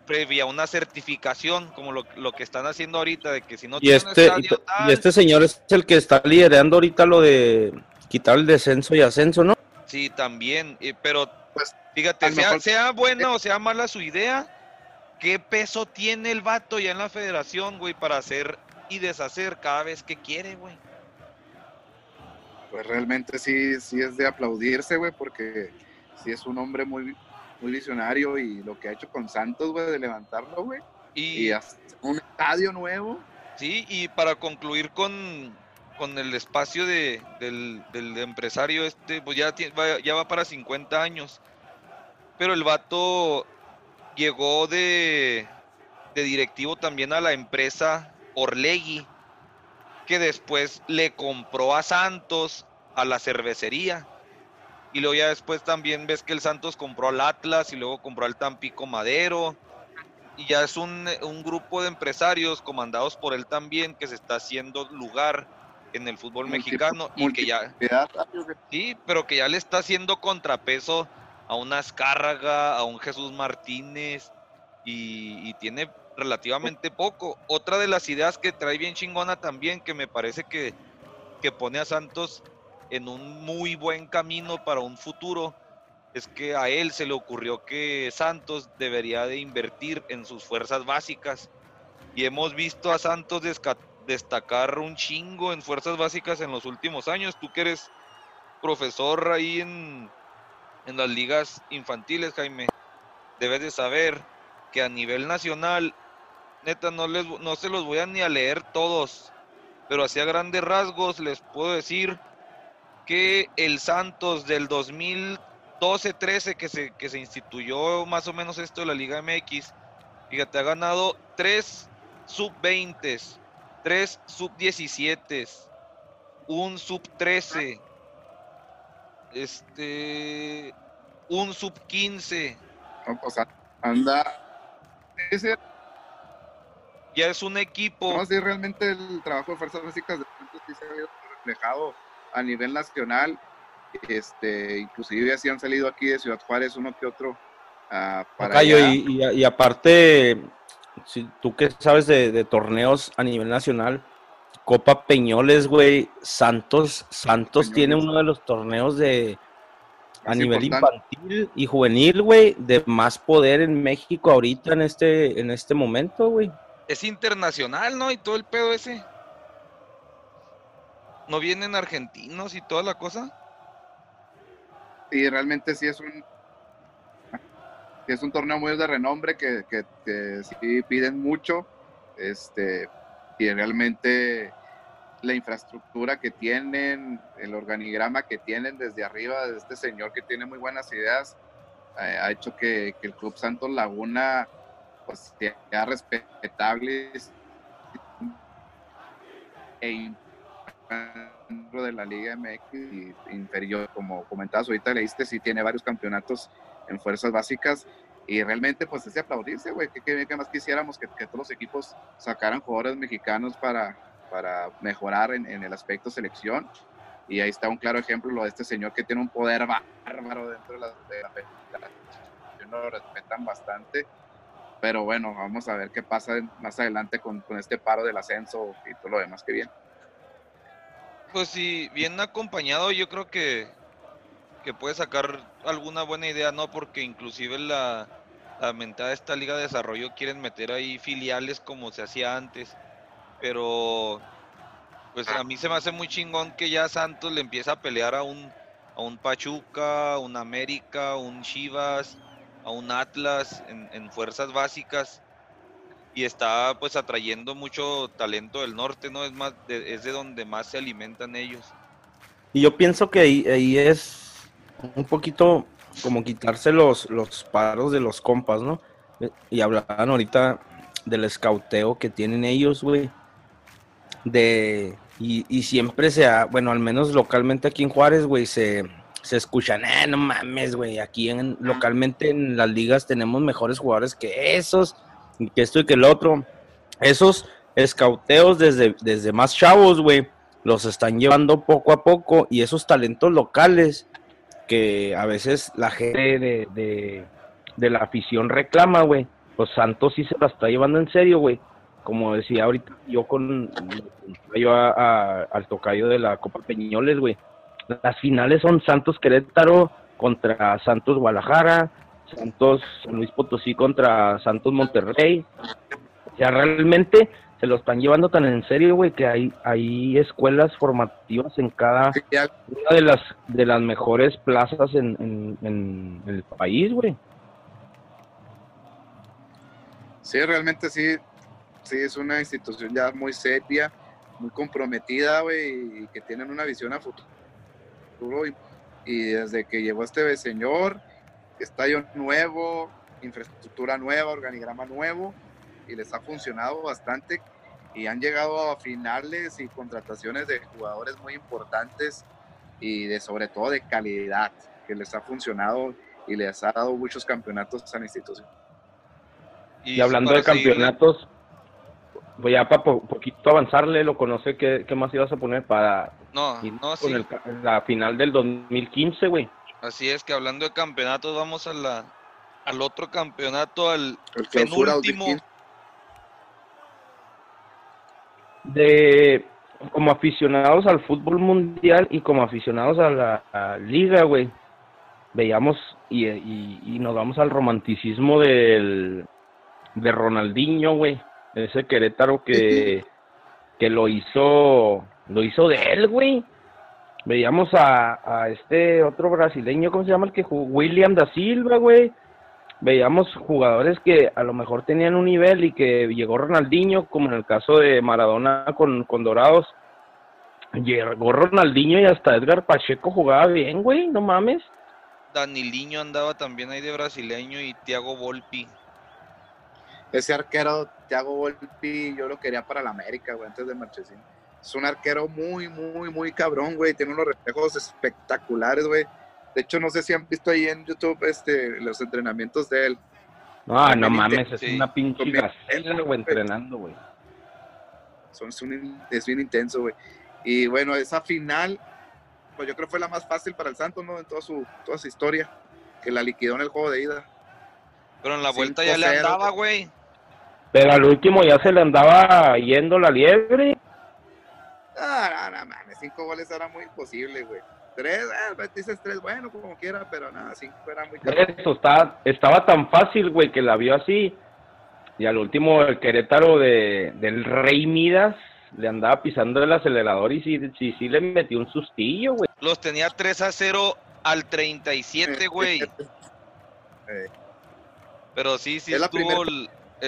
previa una certificación como lo, lo que están haciendo ahorita de que si no Y este, y, tal, y este señor es el que está liderando ahorita lo de quitar el descenso y ascenso, ¿no? Sí, también, eh, pero Pues, fíjate, sea, mejor- sea buena o sea mala su idea, ¿qué peso tiene el vato ya en la federación, güey, para hacer y deshacer cada vez que quiere, güey? Pues realmente sí, sí es de aplaudirse, güey, porque sí es un hombre muy, muy visionario y lo que ha hecho con Santos, güey, de levantarlo, güey. Y, un estadio nuevo. sí, y para concluir con, con el espacio de, del, del empresario este, pues ya, ya va para 50 años, pero el vato llegó de, de directivo también a la empresa Orlegui, que después le compró a Santos a la cervecería. Y luego ya después también ves que el Santos compró al Atlas y luego compró al Tampico Madero. Y ya es un, un grupo de empresarios comandados por él también que se está haciendo lugar en el fútbol mexicano y que ya. Sí, pero que ya le está haciendo contrapeso a un Azcárraga, a un Jesús Martínez y, y tiene relativamente poco. Otra de las ideas que trae bien chingona también, que me parece que, que pone a Santos en un muy buen camino para un futuro, es que a él se le ocurrió que Santos debería de invertir en sus fuerzas básicas. Y hemos visto a Santos destacar un chingo en fuerzas básicas en los últimos años. Tú que eres profesor ahí en, en las ligas infantiles, Jaime, debes de saber que a nivel nacional, neta, no, les, no se los voy a ni a leer todos, pero así a grandes rasgos les puedo decir que el Santos del 2012-13 que se, que se instituyó más o menos esto de la Liga MX, fíjate, ha ganado tres sub-20, tres sub-17, un sub-13, este, un sub-15, O sea, anda. Ese, ya es un equipo. no, sí, realmente el trabajo de fuerzas básicas de sí se ha reflejado a nivel nacional. Este, inclusive así han salido aquí de Ciudad Juárez uno que otro uh, para. Y, y, aparte, si tú que sabes de, de, torneos a nivel nacional, Copa Peñoles, güey, Santos, Santos Peñoles. tiene uno de los torneos de a nivel importante. infantil y juvenil, güey, de más poder en México ahorita en este, en este momento, güey. Es internacional, ¿no? Y todo el pedo ese. ¿No vienen argentinos y toda la cosa? Sí, realmente sí es un es un torneo muy de renombre que, que, sí piden mucho. Este, y realmente la infraestructura que tienen, el organigrama que tienen desde arriba de este señor que tiene muy buenas ideas, eh, ha hecho que, el Club Santos Laguna pues sea respetable e dentro de la Liga MX inferior, como comentabas ahorita, leíste, sí tiene varios campeonatos en fuerzas básicas y realmente pues es de aplaudirse, güey, que, más quisiéramos que, que todos los equipos sacaran jugadores mexicanos para, para mejorar en, el aspecto selección. Y ahí está un claro ejemplo lo de este señor que tiene un poder bárbaro dentro de la, de la federación. Lo respetan bastante. Pero bueno, vamos a ver qué pasa más adelante con, con, este paro del ascenso y todo lo demás que viene. Pues sí, bien acompañado, yo creo que, que puede sacar alguna buena idea, ¿no? Porque inclusive la, la mentada de esta liga de desarrollo quieren meter ahí filiales como se hacía antes pero pues a mí se me hace muy chingón que ya Santos le empieza a pelear a un, a un Pachuca, un América, un Chivas, a un Atlas en, en, fuerzas básicas y está pues atrayendo mucho talento del norte, ¿no? Es, más de, es de donde más se alimentan ellos. Y yo pienso que ahí, ahí es un poquito como quitarse los, los paros de los compas, ¿no? Y hablaban ahorita del escauteo que tienen ellos, güey de y, y, siempre se ha, bueno, al menos localmente aquí en Juárez, güey, se, se escuchan, eh, no mames, güey, aquí en, localmente en las ligas tenemos mejores jugadores que esos, y que esto y que el otro. Esos escauteos desde, desde más chavos, güey, los están llevando poco a poco y esos talentos locales que a veces la gente de, de, de la afición reclama, güey, pues Santos sí se la está llevando en serio, güey como decía ahorita, yo con yo a, a, al tocayo de la Copa Peñoles, güey. Las finales son Santos Querétaro contra Santos Guadalajara, Santos Luis Potosí contra Santos Monterrey. O sea, realmente se lo están llevando tan en serio, güey, que hay, hay escuelas formativas en cada una de las de las mejores plazas en, en, en el país, güey. Sí, realmente sí, sí es una institución ya muy seria, muy comprometida, güey, y que tienen una visión a futuro. Y, y desde que llegó este señor, estadio nuevo, infraestructura nueva, organigrama nuevo, y les ha funcionado bastante. Y han llegado a finales y contrataciones de jugadores muy importantes y de sobre todo de calidad, que les ha funcionado y les ha dado muchos campeonatos a la institución. Y, y hablando de campeonatos, voy a para po poquito avanzarle, lo conoce, ¿qué, ¿qué, más ibas a poner para no, no, con sí. el, la final del 2015, güey? Así es que hablando de campeonatos, vamos a la, al otro campeonato, al el penúltimo. De como aficionados al fútbol mundial y como aficionados a la a liga, güey, veíamos y, y, y, nos vamos al romanticismo del de Ronaldinho, güey ese Querétaro que, que lo hizo, lo hizo de él, güey. Veíamos a, a este otro brasileño, ¿cómo se llama el que jugó? William da Silva, güey. Veíamos jugadores que a lo mejor tenían un nivel y que llegó Ronaldinho, como en el caso de Maradona con, con Dorados. Llegó Ronaldinho y hasta Edgar Pacheco jugaba bien, güey, no mames. Daniliño andaba también ahí de brasileño y Thiago Volpi ese arquero, Thiago Volpi, yo lo quería para la América, güey, antes de Marchesín. Es un arquero muy, muy, muy cabrón, güey. Tiene unos reflejos espectaculares, güey. De hecho, no sé si han visto ahí en YouTube este, los entrenamientos de él. No, no mames, es sí. una pinche gacela, güey, entrenando, güey. Son, es bien intenso, güey. Y bueno, esa final pues yo creo que fue la más fácil para el Santos, ¿no? En toda su, toda su historia, que la liquidó en el juego de ida. Pero en la vuelta ya le 5-0. andaba, güey. Pero al último ya se le andaba yendo la liebre. Ah, no, no, mames, cinco goles era muy imposible, güey. Tres, pues, dices tres, bueno, como quiera, pero nada, cinco era muy. Eso estaba, estaba tan fácil, güey, que la vio así. Y al último el Querétaro de, del Rey Midas le andaba pisando el acelerador y sí, sí, sí le metió un sustillo, güey. Los tenía 3 a 0 al 37, güey. Eh, Pero sí, sí Es la estuvo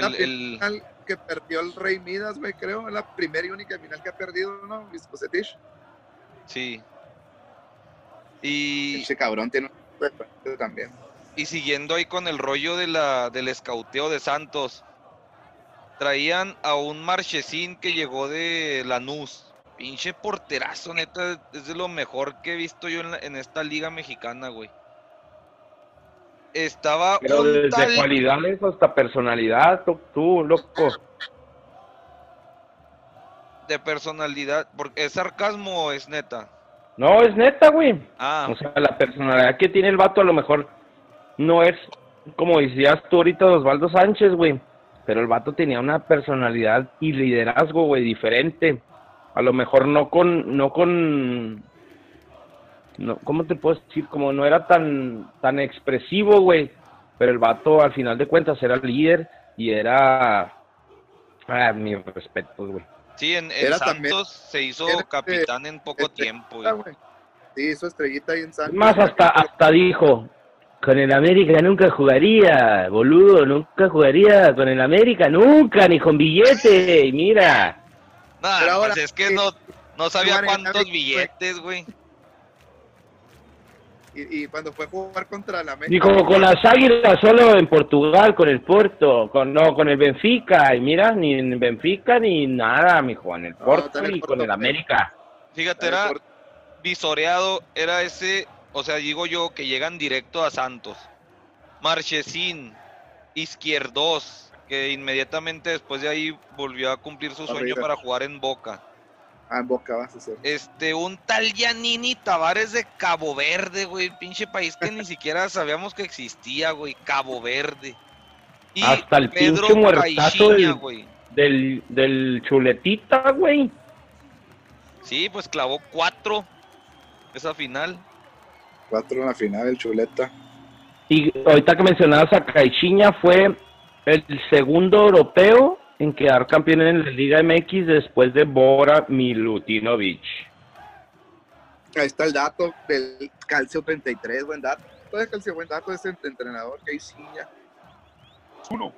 la el- el- final que perdió el Rey Midas, güey, creo, es la primera y única final que ha perdido, ¿no? Viscosetich. Sí. Y, Ese cabrón tiene un también. y siguiendo ahí con el rollo de la, del escauteo de Santos, traían a un Marchesín que llegó de Lanús. Pinche porterazo, neta, es de lo mejor que he visto yo en, la- en esta liga mexicana, güey. Estaba Pero un desde tal... cualidades hasta personalidad, tú, tú, loco. de personalidad, porque es sarcasmo o es neta. No, es neta, güey. Ah, O sea, la personalidad que tiene el vato a lo mejor no es como decías tú ahorita Osvaldo Sánchez, güey. Pero el vato tenía una personalidad y liderazgo, güey, diferente. A lo mejor no con, no con, no, ¿cómo te puedo decir? Como no era tan, tan expresivo, güey. Pero el vato al final de cuentas era líder y era, ah, mi respeto, güey. sí, en, en Era Santos también- se hizo era, capitán en poco este, tiempo. Güey. güey. Sí, hizo estrellita ahí en Santos. Más hasta, hasta dijo, con el América nunca jugaría, boludo, nunca jugaría con el América, nunca, ni con billete, mira. Ahora, pues es que no, no sabía cuántos billetes, güey. Y, y cuando fue a jugar contra la América. Dijo, con las águilas solo en Portugal, con el Porto, con no, con el Benfica, y mira, ni en Benfica ni nada, mijo, en el No, Porto el y Porto, con el. América. Fíjate, era visoreado, era ese, o sea, digo yo, que llegan directo a Santos. Marchesín, Izquierdos, que inmediatamente después de ahí volvió a cumplir su sueño Arriba. para jugar en Boca. Ah, en Boca vas a hacer. Este, un tal Giannini Tavares de Cabo Verde, güey, pinche país que ni siquiera sabíamos que existía, güey, Cabo Verde. Y Hasta el Pedro pinche muertazo Caixinha, del- güey. Del, del chuletita, güey. Sí, pues clavó cuatro esa final. Cuatro en la final, el chuleta. Y ahorita que mencionabas a Caixinha fue el segundo europeo en quedar campeón en la Liga MX después de Bora Milutinovic. Ahí está el dato del Calcio 33, buen dato. Todo el Calcio, buen dato de ese entrenador que hay ya. Uno.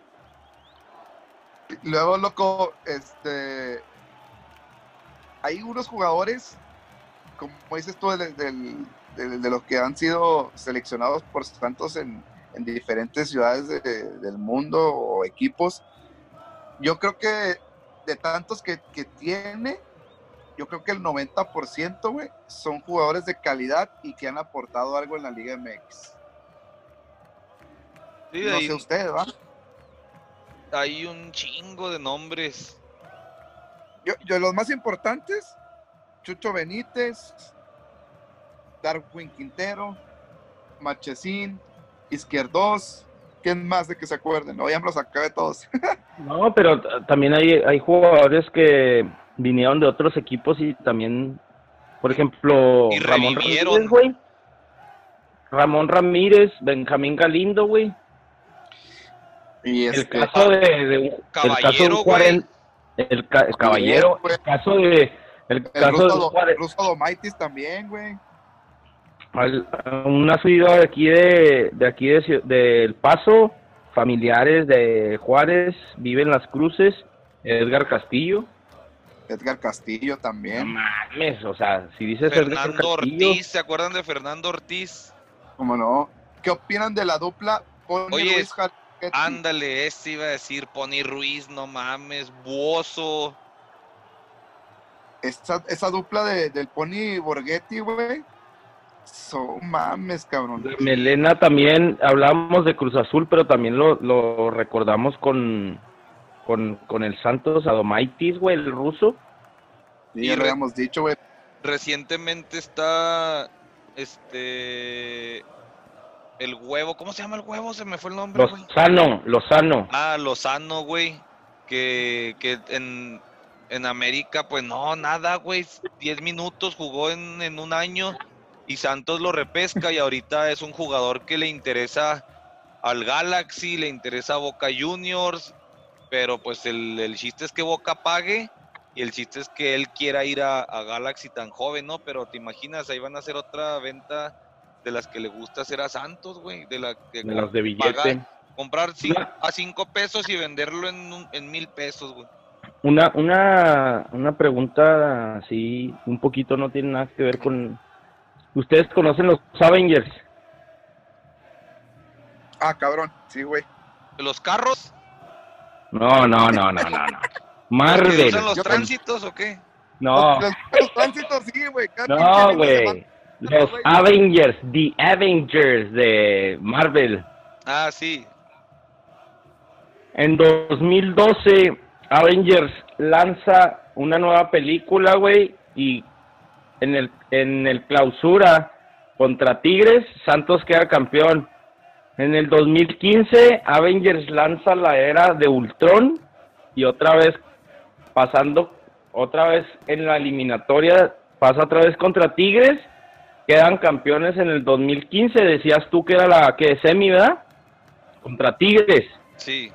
Luego, loco, este. Hay unos jugadores, como dices tú, de, del- de- de los que han sido seleccionados por Santos en, en diferentes ciudades de- del mundo o equipos. Yo creo que de tantos que, que tiene, yo creo que el 90%, güey, son jugadores de calidad y que han aportado algo en la Liga MX. Sí, no sé usted, ¿va? hay un chingo de nombres. Yo, yo los más importantes, Chucho Benítez, Darwin Quintero, Machesín, Izquierdos, ¿quién más de que se acuerden? No, ya me los acabé todos. No, pero también hay, hay jugadores que vinieron de otros equipos y también, por ejemplo, Y Ramón. Ramírez, güey. Ramón Ramírez, Benjamín Galindo, güey. Y El este, caso de, de un- el caso de Caballero, un cuaren- el, ca- el caballero, güey. el caso de el el caso Ruso, de cuaren- Ruso Domaitis también, güey. Al- una ciudad de aquí de, de aquí de, del Paso, familiares de Juárez, viven las cruces, Edgar Castillo. Edgar Castillo No también. mames, o sea, si dices Edgar Fernando Castillo, Ortiz, ¿se acuerdan de Fernando Ortiz? ¿Cómo no? ¿Qué opinan de la dupla Pony Oye, Ruiz? Ándale, ese iba a decir Pony Ruiz, no mames, Buoso. esa, esa dupla de, del Pony Borghetti, güey. So mames, cabrón. de Melena también, hablábamos de Cruz Azul, pero también lo, lo recordamos con, con, con el Santos Adomaitis, güey, el ruso. Sí, ya lo habíamos dicho, güey. recientemente está este el huevo, ¿cómo se llama el huevo? Se me fue el nombre, güey. Lozano, Lozano. Ah, Lozano, güey. Que, que en, en América, pues no, nada, güey. 10 minutos jugó en, en un año y Santos lo repesca y ahorita es un jugador que le interesa al Galaxy, le interesa a Boca Juniors, pero pues el, el chiste es que Boca pague y el chiste es que él quiera ir a, a Galaxy tan joven, ¿no? Pero te imaginas, ahí van a hacer otra venta de las que le gusta hacer a Santos, güey, de la De las de billete. pagar- comprar a cinco pesos y venderlo en, un- en mil pesos, güey. Una, una, una pregunta así, un poquito no tiene nada que ver con... ¿Ustedes conocen los Avengers? Ah, cabrón. Sí, güey. ¿Los carros? No, no, no, no, no, no. ¿Los que Marvel. usan los tránsitos o qué? No, Los, los tránsitos, sí, güey. no, güey. Los. Avengers, The Avengers de Marvel. Ah, sí. En 2012, Avengers lanza una nueva película, güey, y en el, en el clausura contra Tigres, Santos queda campeón. En el 2015, Avengers lanza la era de Ultron y otra vez pasando, otra vez en la eliminatoria, pasa otra vez contra Tigres, quedan campeones en el 2015, decías tú que era la que semi, ¿verdad? Contra Tigres. Sí.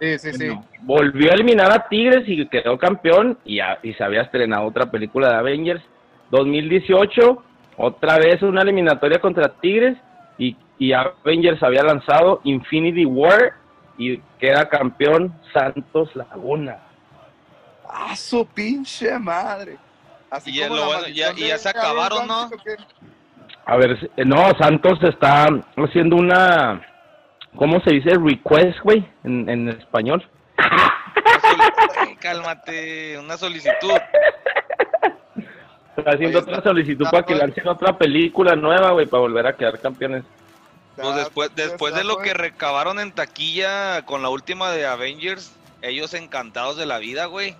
Sí, sí, sí. Bueno, Volvió a eliminar a Tigres y quedó campeón y, y se había estrenado otra película de Avengers. 2018, otra vez una eliminatoria contra Tigres y, y Avengers había lanzado Infinity War y queda campeón Santos Laguna. Ah, su pinche madre. Así Y ya como lo la bueno, ya- maldición y ya de se acabaron, ¿no? A ver, no, Santos está haciendo una, ¿cómo se dice? Request, güey, en, en español. Cálmate, una solicitud. Está haciendo otra solicitud está para que lancen otra película nueva, güey, para volver a quedar campeones. Pues después, después está, de lo que recabaron en taquilla con la última de Avengers, ellos encantados de la vida, güey.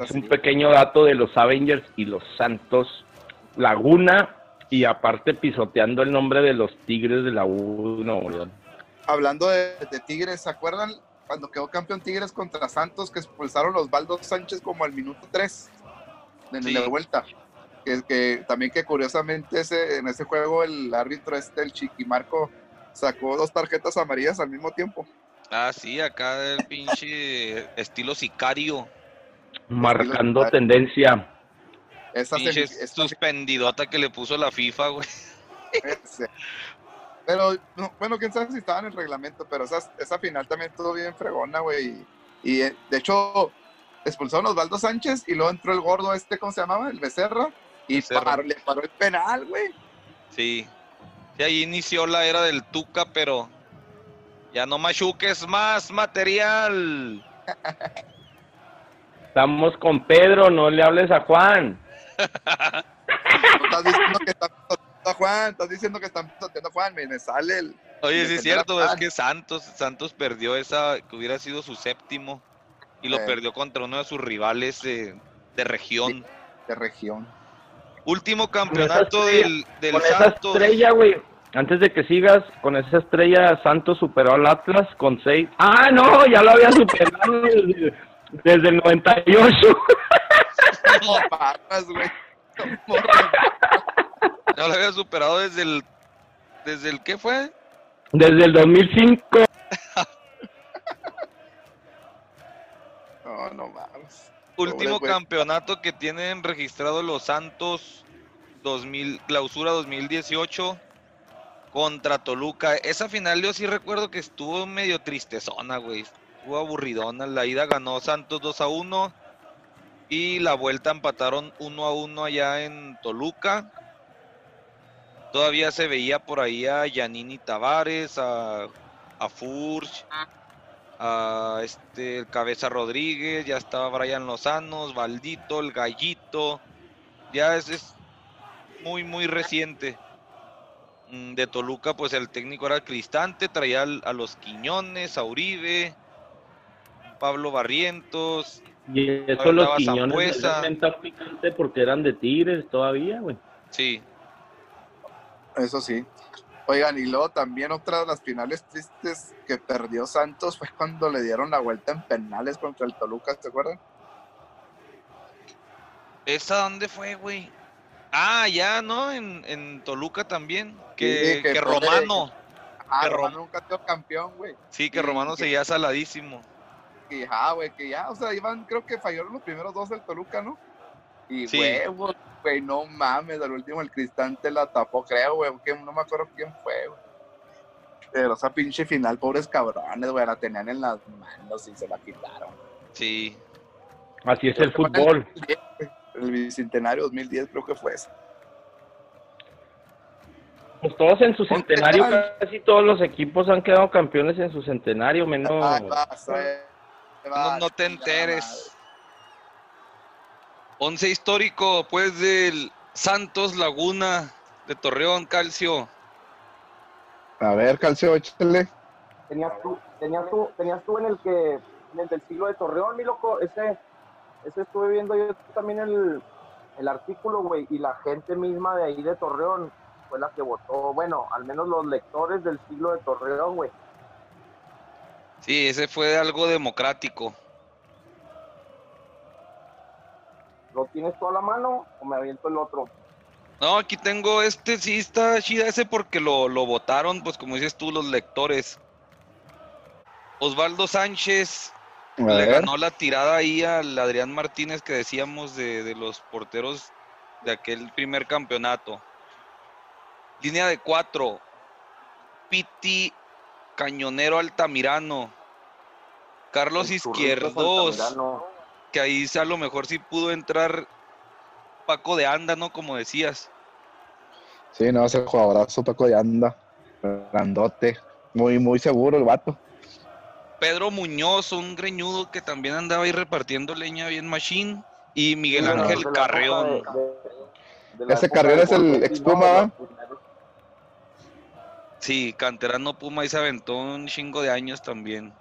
Es sí. un pequeño dato de los Avengers y los Santos Laguna y aparte pisoteando el nombre de los Tigres de la U de Nuevo León. Hablando de, de Tigres, ¿se acuerdan cuando quedó campeón Tigres contra Santos que expulsaron los Baldos Sánchez como al minuto 3 en Sí. la vuelta? Que, que también que curiosamente ese, en ese juego el árbitro este, el Chiquimarco, sacó dos tarjetas amarillas al mismo tiempo. Ah, sí, acá el pinche estilo sicario. Marcando Estilo- tendencia. Esa Pinche esa suspendidota que le puso la FIFA, güey. Ese. Pero, no, bueno, quién sabe si estaba en el reglamento, pero esa, esa final también estuvo bien fregona, güey. Y, eh, de hecho, expulsaron a Osvaldo Sánchez y luego entró el gordo este, ¿cómo se llamaba? El Becerra. Y Becerra. paró- le paró el penal, güey. Sí. Sí, ahí inició la era del Tuca, pero ya no machuques más material. Estamos con Pedro, no le hables a Juan. No estás diciendo que pisoteando a Juan, estás diciendo que están pisoteando a Juan, me, me sale el... Oye, sí es cierto, es que Santos, Santos perdió esa, que hubiera sido su séptimo, y lo Eh. perdió contra uno de sus rivales de, de región. de región. Último campeonato estrella- del, del con esa Santos. estrella, güey. Antes de que sigas, con esa estrella Santos superó al Atlas con seis. Ah, no, ya lo había superado desde, desde el 98. Como patas, güey. Ya lo había superado desde el, desde el, ¿qué fue? Desde el 2005. No, no mames. Último campeonato que tienen registrado los Santos 2000, clausura 2018 contra Toluca. Esa final yo sí recuerdo que estuvo medio tristezona, güey. Estuvo aburridona. La ida ganó Santos 2 a 1 y la vuelta empataron 1 a 1 allá en Toluca. Todavía se veía por ahí a Yanini Tavares, a, a Furch, a este el Cabeza Rodríguez, ya estaba Brian Lozanos, Valdito, el Gallito. Ya es, es muy, muy reciente. Mm, De Toluca, pues el técnico era Cristante, traía al- a los Quiñones, a Uribe, Pablo Barrientos, Y eso los Quiñones picante porque eran de Tigres todavía, güey. Sí. Eso sí. Oigan, y luego también otra de las finales tristes que perdió Santos fue cuando le dieron la vuelta en penales contra el Toluca, ¿se acuerdan? ¿Esa dónde fue, güey? Ah, ya, ¿no? En, en Toluca también. Que, Sí, que que Romano. Ah, Que Romano Rom- nunca quedó campeón, güey. Sí, que y- Romano seguía saladísimo. Y ah, güey, que ya, o sea, iban, creo que fallaron los primeros dos del Toluca, ¿no? Y Sí. huevos, güey, no mames, al último el Cristante la tapó, creo, güey, que no me acuerdo quién fue, güey. Pero esa pinche final, pobres cabrones, güey, la tenían en las manos y se la quitaron. Sí. Así es el fútbol. El bicentenario 2010 creo que fue ese. Pues todos en su centenario, casi todos los equipos han quedado campeones en su centenario, menos. Ay, vas, eh, No, vas, no te enteres. Once histórico, pues, del Santos Laguna de Torreón, Calcio. A ver, Calcio, échale. tenías tú, tenías tú, tenías tú en el que, en el del siglo de Torreón, mi loco, ese, ese estuve viendo yo también el, el artículo, güey, y la gente misma de ahí de Torreón fue la que votó, bueno, al menos los lectores del siglo de Torreón, güey. Sí, ese fue algo democrático. ¿Lo tienes tú a la mano o me aviento el otro? No, aquí tengo este, sí está chida ese porque lo, lo votaron, pues como dices tú, los lectores. Osvaldo Sánchez A le ver. ganó la tirada ahí al Adrián Martínez que decíamos de, de los porteros de aquel primer campeonato. Línea de cuatro. Piti Cañonero Altamirano. Carlos Izquierdos, Altamirano. Que ahí a lo mejor sí pudo entrar Paco de Anda, ¿no? Como decías. Sí, no, ese jugadorazo Paco de anda. Grandote. Muy, muy seguro el vato. Pedro Muñoz, un greñudo que también andaba ahí repartiendo leña bien machine. Y Miguel Ángel Carreón. de- de- de la Ese Carreón es el ex ¿no? Puma, Sí, canterano Puma y se aventó un chingo de años también.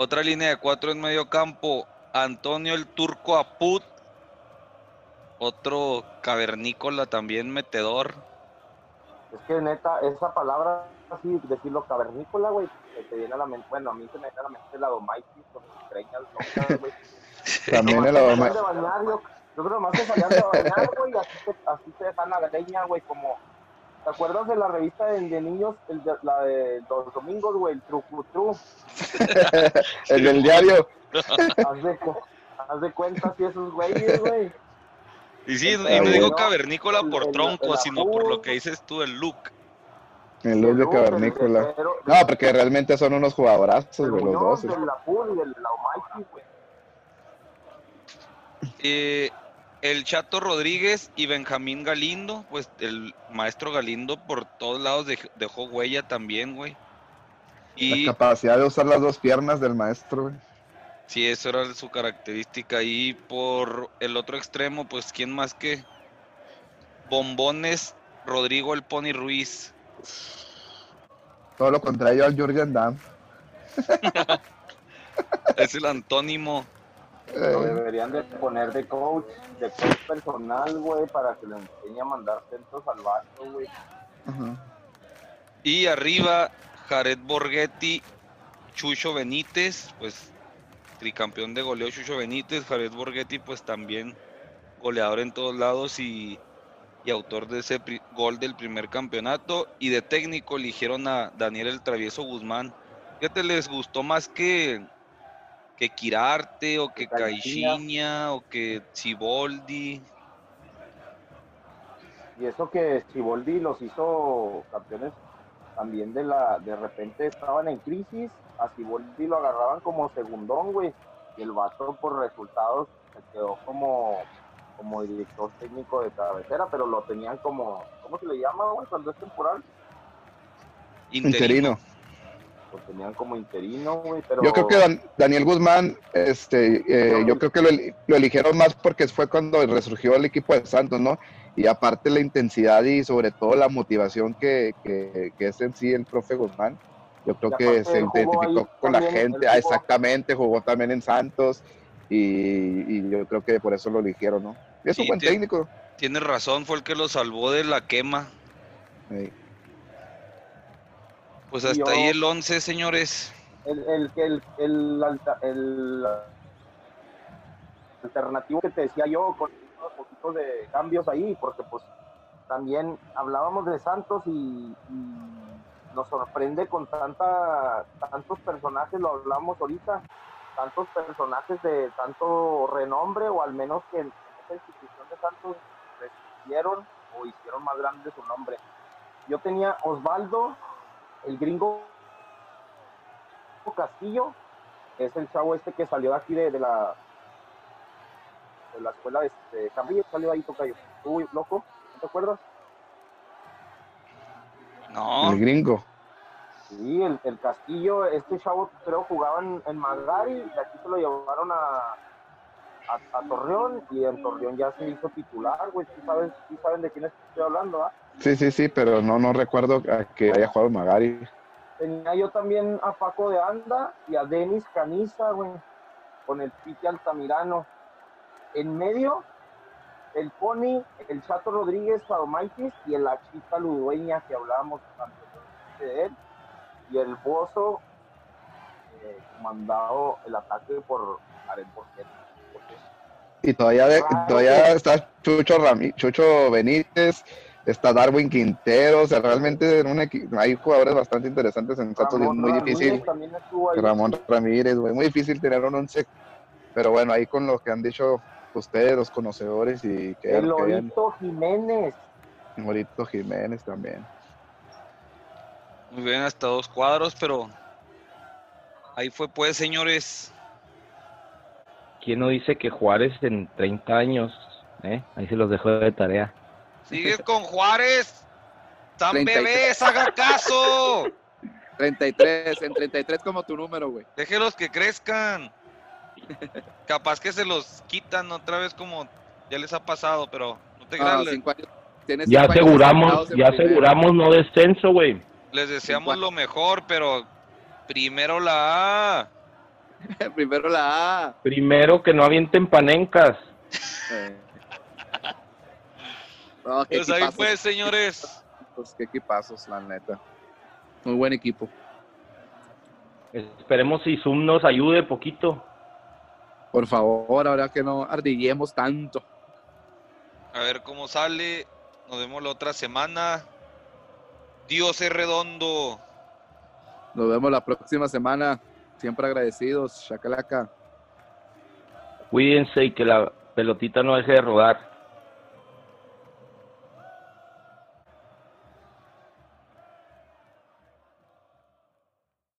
Otra línea de cuatro en medio campo. Antonio el Turco Aput. Otro cavernícola también metedor. Es que neta, esa palabra, así, decirlo cavernícola, güey, que te viene a la mente, bueno, a mí se me viene a la mente la Domaitis con sus locas, güey. También el bañar, yo, creo nomás se salían de bañar, güey, y así te, así te dejan la greña, güey, como, ¿te acuerdas de la revista de, de niños, el de- la de los domingos, güey, el Trucutru? el del diario. Haz de, haz de cuenta si esos güeyes, güey. Y sí, El y no digo cavernícola, el- por el- tronco, el sino por lo que dices tú, el look. El luz de cavernícola. el- No, porque realmente son unos jugadorazos, el güey, los dos. del Lapul y del Laumaitis, güey. Eh, el Chato Rodríguez y Benjamín Galindo, pues el maestro Galindo por todos lados dej- dejó huella también, güey. Y La capacidad de usar las dos piernas del maestro, güey. sí, eso era su característica. Y por el otro extremo, pues quién más que Bombones Rodrigo el Pony Ruiz. Todo lo contrario al Jurgen Damm. Es el antónimo. Lo Eh, deberían de poner de coach, de coach personal, güey, para que le enseñe a mandar centros al vato, güey. Y arriba, Jared Borghetti, Chucho Benítez, pues tricampeón de goleo Chucho Benítez, Jared Borghetti, pues también goleador en todos lados y, y autor de ese gol del primer campeonato. Y de técnico eligieron a Daniel el Travieso Guzmán. Fíjate, les gustó más que, que Quirarte o que Caixinha. O que Ciboldi. Y eso que Siboldi los hizo campeones también de la, de repente estaban en crisis, a Siboldi lo agarraban como segundón, güey, y el vato por resultados se quedó como, como director técnico de cabecera, pero lo tenían como, ¿cómo se le llama, güey, cuando es temporal? Interino. Lo tenían como interino, güey, pero... Yo creo que Dan- Daniel Guzmán, este, eh, yo creo que lo, el- lo eligieron más porque fue cuando resurgió el equipo de Santos, ¿no? Y aparte la intensidad y sobre todo la motivación que, que, que es en sí el profe Guzmán, yo creo que se identificó con la gente, ah, jugó- exactamente, jugó también en Santos y, y yo creo que por eso lo eligieron, ¿no? Y es un Sí, buen técnico. Tienes razón, fue el que lo salvó de la quema. Sí. Pues hasta yo- ahí el 11, señores. el, el, el, el, alta- el alternativo que te decía yo con unos poquitos de cambios ahí, porque pues también hablábamos de Santos y, y nos sorprende con tanta tantos personajes, lo hablamos ahorita, tantos personajes de tanto renombre o al menos que en esta institución de Santos hicieron o hicieron más grande su nombre. Yo tenía Osvaldo, el gringo Castillo, es el chavo este que salió de aquí de, de la de la escuela de, de Cambridge, salió ahí tocayo. Uy, loco, ¿no te acuerdas? No, El gringo. Sí, el, el Castillo, este chavo creo jugaba en, en Magari, de aquí se lo llevaron a, a, a Torreón y en Torreón ya se hizo titular, güey. ¿Sí, sabes, sí saben de quién estoy hablando, ¿ah? Sí, sí, sí, pero no, no recuerdo a que haya jugado Magari. Tenía yo también a Paco de Anda y a Denis Caniza, güey, con el Piti Altamirano. En medio, el Pony, el Chato Rodríguez Padomaitis y el Achita Ludueña que hablábamos anteriormente de él. Y el Bozo, eh, comandado el ataque por Aren. Y todavía, de- Ah, todavía está Chucho, Rami- Chucho Benítez, está Darwin Quintero, o sea, realmente en un equi- hay jugadores bastante interesantes en Santos y es muy Ramírez difícil. también estuvo ahí. Ramón Ramírez, güey, muy difícil tener un once. Pero bueno, ahí con lo que han dicho ustedes, los conocedores, y que, El Lorito Jiménez. Morito Jiménez también. muy bien, hasta dos cuadros, pero ahí fue pues, señores. ¿Quién no dice que Juárez en 30 años? eh? Ahí se los dejo de tarea. Sigue con Juárez. Tan 33. bebés, haga caso. 33, en 33 como tu número, güey. Déjelos que crezcan. Capaz que se los quitan otra vez como ya les ha pasado, pero no te creas, No, le- cinco años- tienes Ya aseguramos, ya aseguramos no descenso, güey. les deseamos lo mejor, pero primero la A. Primero la A. Primero que no avienten panencas. No, Pues ahí pues, señores. pues, qué equipazos, la neta. Muy buen equipo. Esperemos si Zoom nos ayude poquito. Por favor, ahora que no ardillemos tanto. A ver cómo sale. Nos vemos la otra semana. Dios es redondo. Nos vemos la próxima semana. Siempre agradecidos. Chacalaca. Cuídense y que la pelotita no deje de rodar.